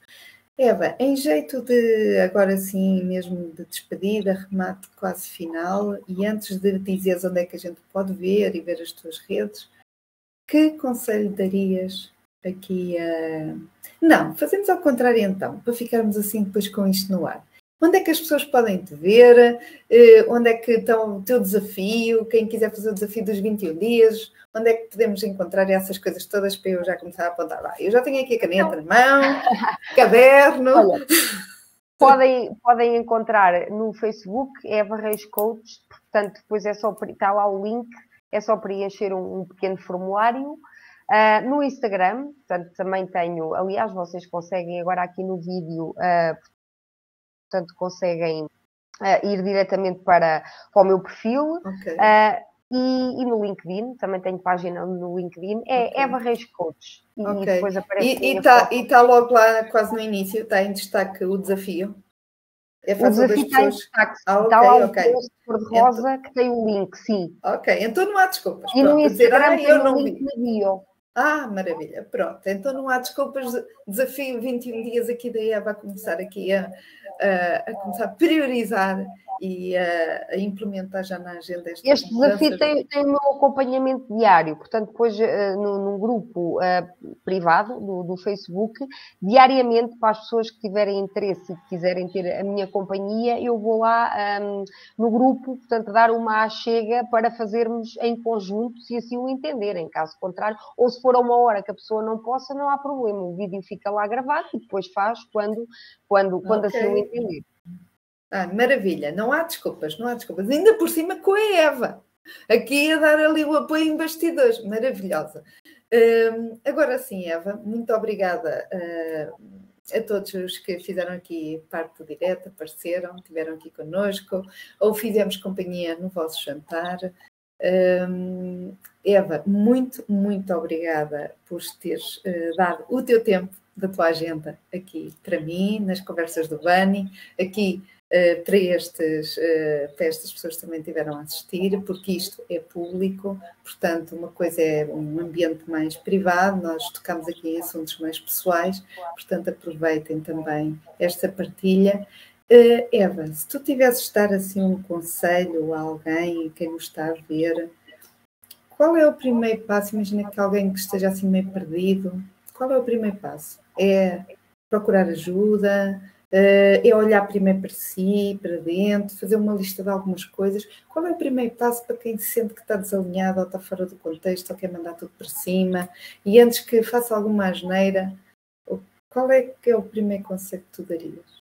Eva, em jeito de agora sim mesmo de despedida, remate quase final, e antes de dizeres onde é que a gente pode ver e ver as tuas redes, que conselho darias aqui a. Não, fazemos ao contrário então, para ficarmos assim depois com isto no ar. Onde é que as pessoas podem te ver? Eh, onde é que está o teu desafio? Quem quiser fazer o desafio dos 21 dias, onde é que podemos encontrar essas coisas todas para eu já começar a apontar lá? Eu já tenho aqui a caneta na mão, caderno. Olha, <laughs> podem, podem encontrar no Facebook Eva Reis Coach, portanto, depois é só está lá o link, é só preencher um, um pequeno formulário. Uh, no Instagram, portanto, também tenho, aliás, vocês conseguem agora aqui no vídeo, uh, portanto conseguem uh, ir diretamente para, para, o meu perfil. Okay. Uh, e, e, no LinkedIn, também tenho página no LinkedIn, é okay. Eva Reis Coach. E, okay. depois aparece. E está tá logo lá, quase no início, está em destaque o desafio. É o desafio está em destaque. Ah, okay, está lá okay. cor-de-rosa então... que tem o link, sim. Ok, então não há desculpas. E no Instagram dizer, ah, eu não vi. Ah, maravilha, pronto. Então não há desculpas. Desafio 21 dias aqui da Eva a começar aqui a, a, a começar a priorizar e a, a implementar já na agenda este Este desafio tem, tem, o meu acompanhamento diário, portanto, depois uh, num, grupo uh, privado do, do, Facebook, diariamente para as pessoas que tiverem interesse e que quiserem ter a minha companhia, eu vou lá um, ehm, no grupo, portanto, dar uma chega para fazermos em conjunto, se assim o entenderem, caso contrário, ou se for a uma hora que a pessoa não possa, não há problema. O vídeo fica lá gravado e depois faz quando, quando, quando okay. assim o entender. Ah, maravilha, não há desculpas, não há desculpas. Ainda por cima com a Eva, aqui a dar ali o apoio em bastidores, maravilhosa. Uh, agora sim, Eva, muito obrigada uh, a todos os que fizeram aqui parte do direto, apareceram, estiveram aqui conosco, ou fizemos companhia no vosso jantar. Uh, Eva, muito, muito obrigada por teres uh, dado o teu tempo da tua agenda aqui para mim, nas conversas do Bani, aqui uh, para, estes, uh, para estas pessoas que também tiveram a assistir, porque isto é público, portanto, uma coisa é um ambiente mais privado, nós tocamos aqui em assuntos mais pessoais, portanto, aproveitem também esta partilha. Uh, Eva, se tu tivesses dar assim um conselho a alguém, quem nos está a ver, qual é o primeiro passo? Imagina que alguém que esteja assim meio perdido, qual é o primeiro passo? É procurar ajuda? Uh, é olhar primeiro para si, para dentro, fazer uma lista de algumas coisas. Qual é o primeiro passo para quem sente que está desalinhado ou está fora do contexto ou quer mandar tudo para cima? E antes que faça alguma asneira, qual é que é o primeiro conceito que tu darias?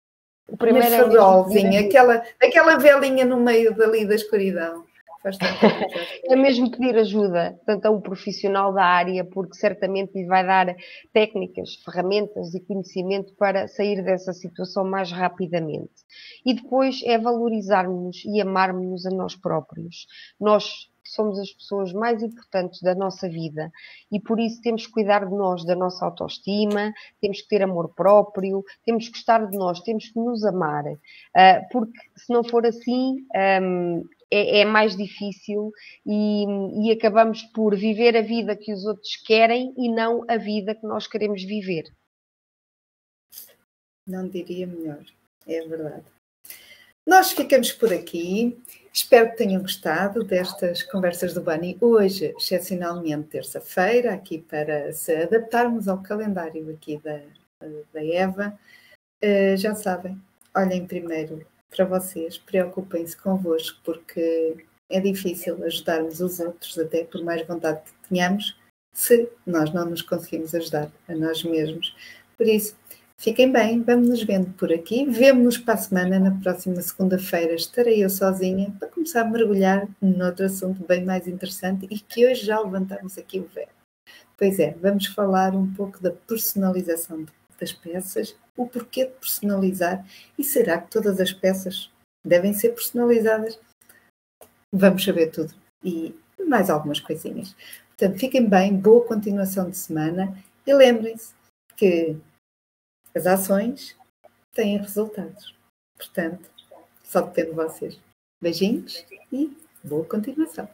O primeiro é farolzinho, aquela, aquela velinha no meio dali da escuridão. <laughs> é mesmo pedir ajuda, tanto a um profissional da área, porque certamente lhe vai dar técnicas, ferramentas e conhecimento para sair dessa situação mais rapidamente. E depois é valorizarmos e amarmos a nós próprios. Nós somos as pessoas mais importantes da nossa vida e por isso temos que cuidar de nós, da nossa autoestima, temos que ter amor próprio, temos que gostar de nós, temos que nos amar, ah, porque se não for assim, é, é mais difícil e, e acabamos por viver a vida que os outros querem e não a vida que nós queremos viver. Não diria melhor, é verdade. Nós ficamos por aqui. Espero que tenham gostado destas conversas do Bani. Hoje, excepcionalmente, terça-feira, aqui para se adaptarmos ao calendário aqui da, da Eva. Uh, já sabem, olhem primeiro para vocês, preocupem-se convosco, porque é difícil ajudarmos os outros, até por mais vontade que tenhamos, se nós não nos conseguimos ajudar a nós mesmos. Por isso, fiquem bem, vamos nos vendo por aqui. Vemo-nos para a semana, na próxima segunda-feira estarei eu sozinha para começar a mergulhar noutro assunto bem mais interessante e que hoje já levantamos aqui o véu. Pois é, vamos falar um pouco da personalização de das peças, o porquê de personalizar e será que todas as peças devem ser personalizadas? Vamos saber tudo e mais algumas coisinhas. Portanto, fiquem bem, boa continuação de semana e lembrem-se que as ações têm resultados. Portanto, só depende de vocês. Beijinhos e boa continuação.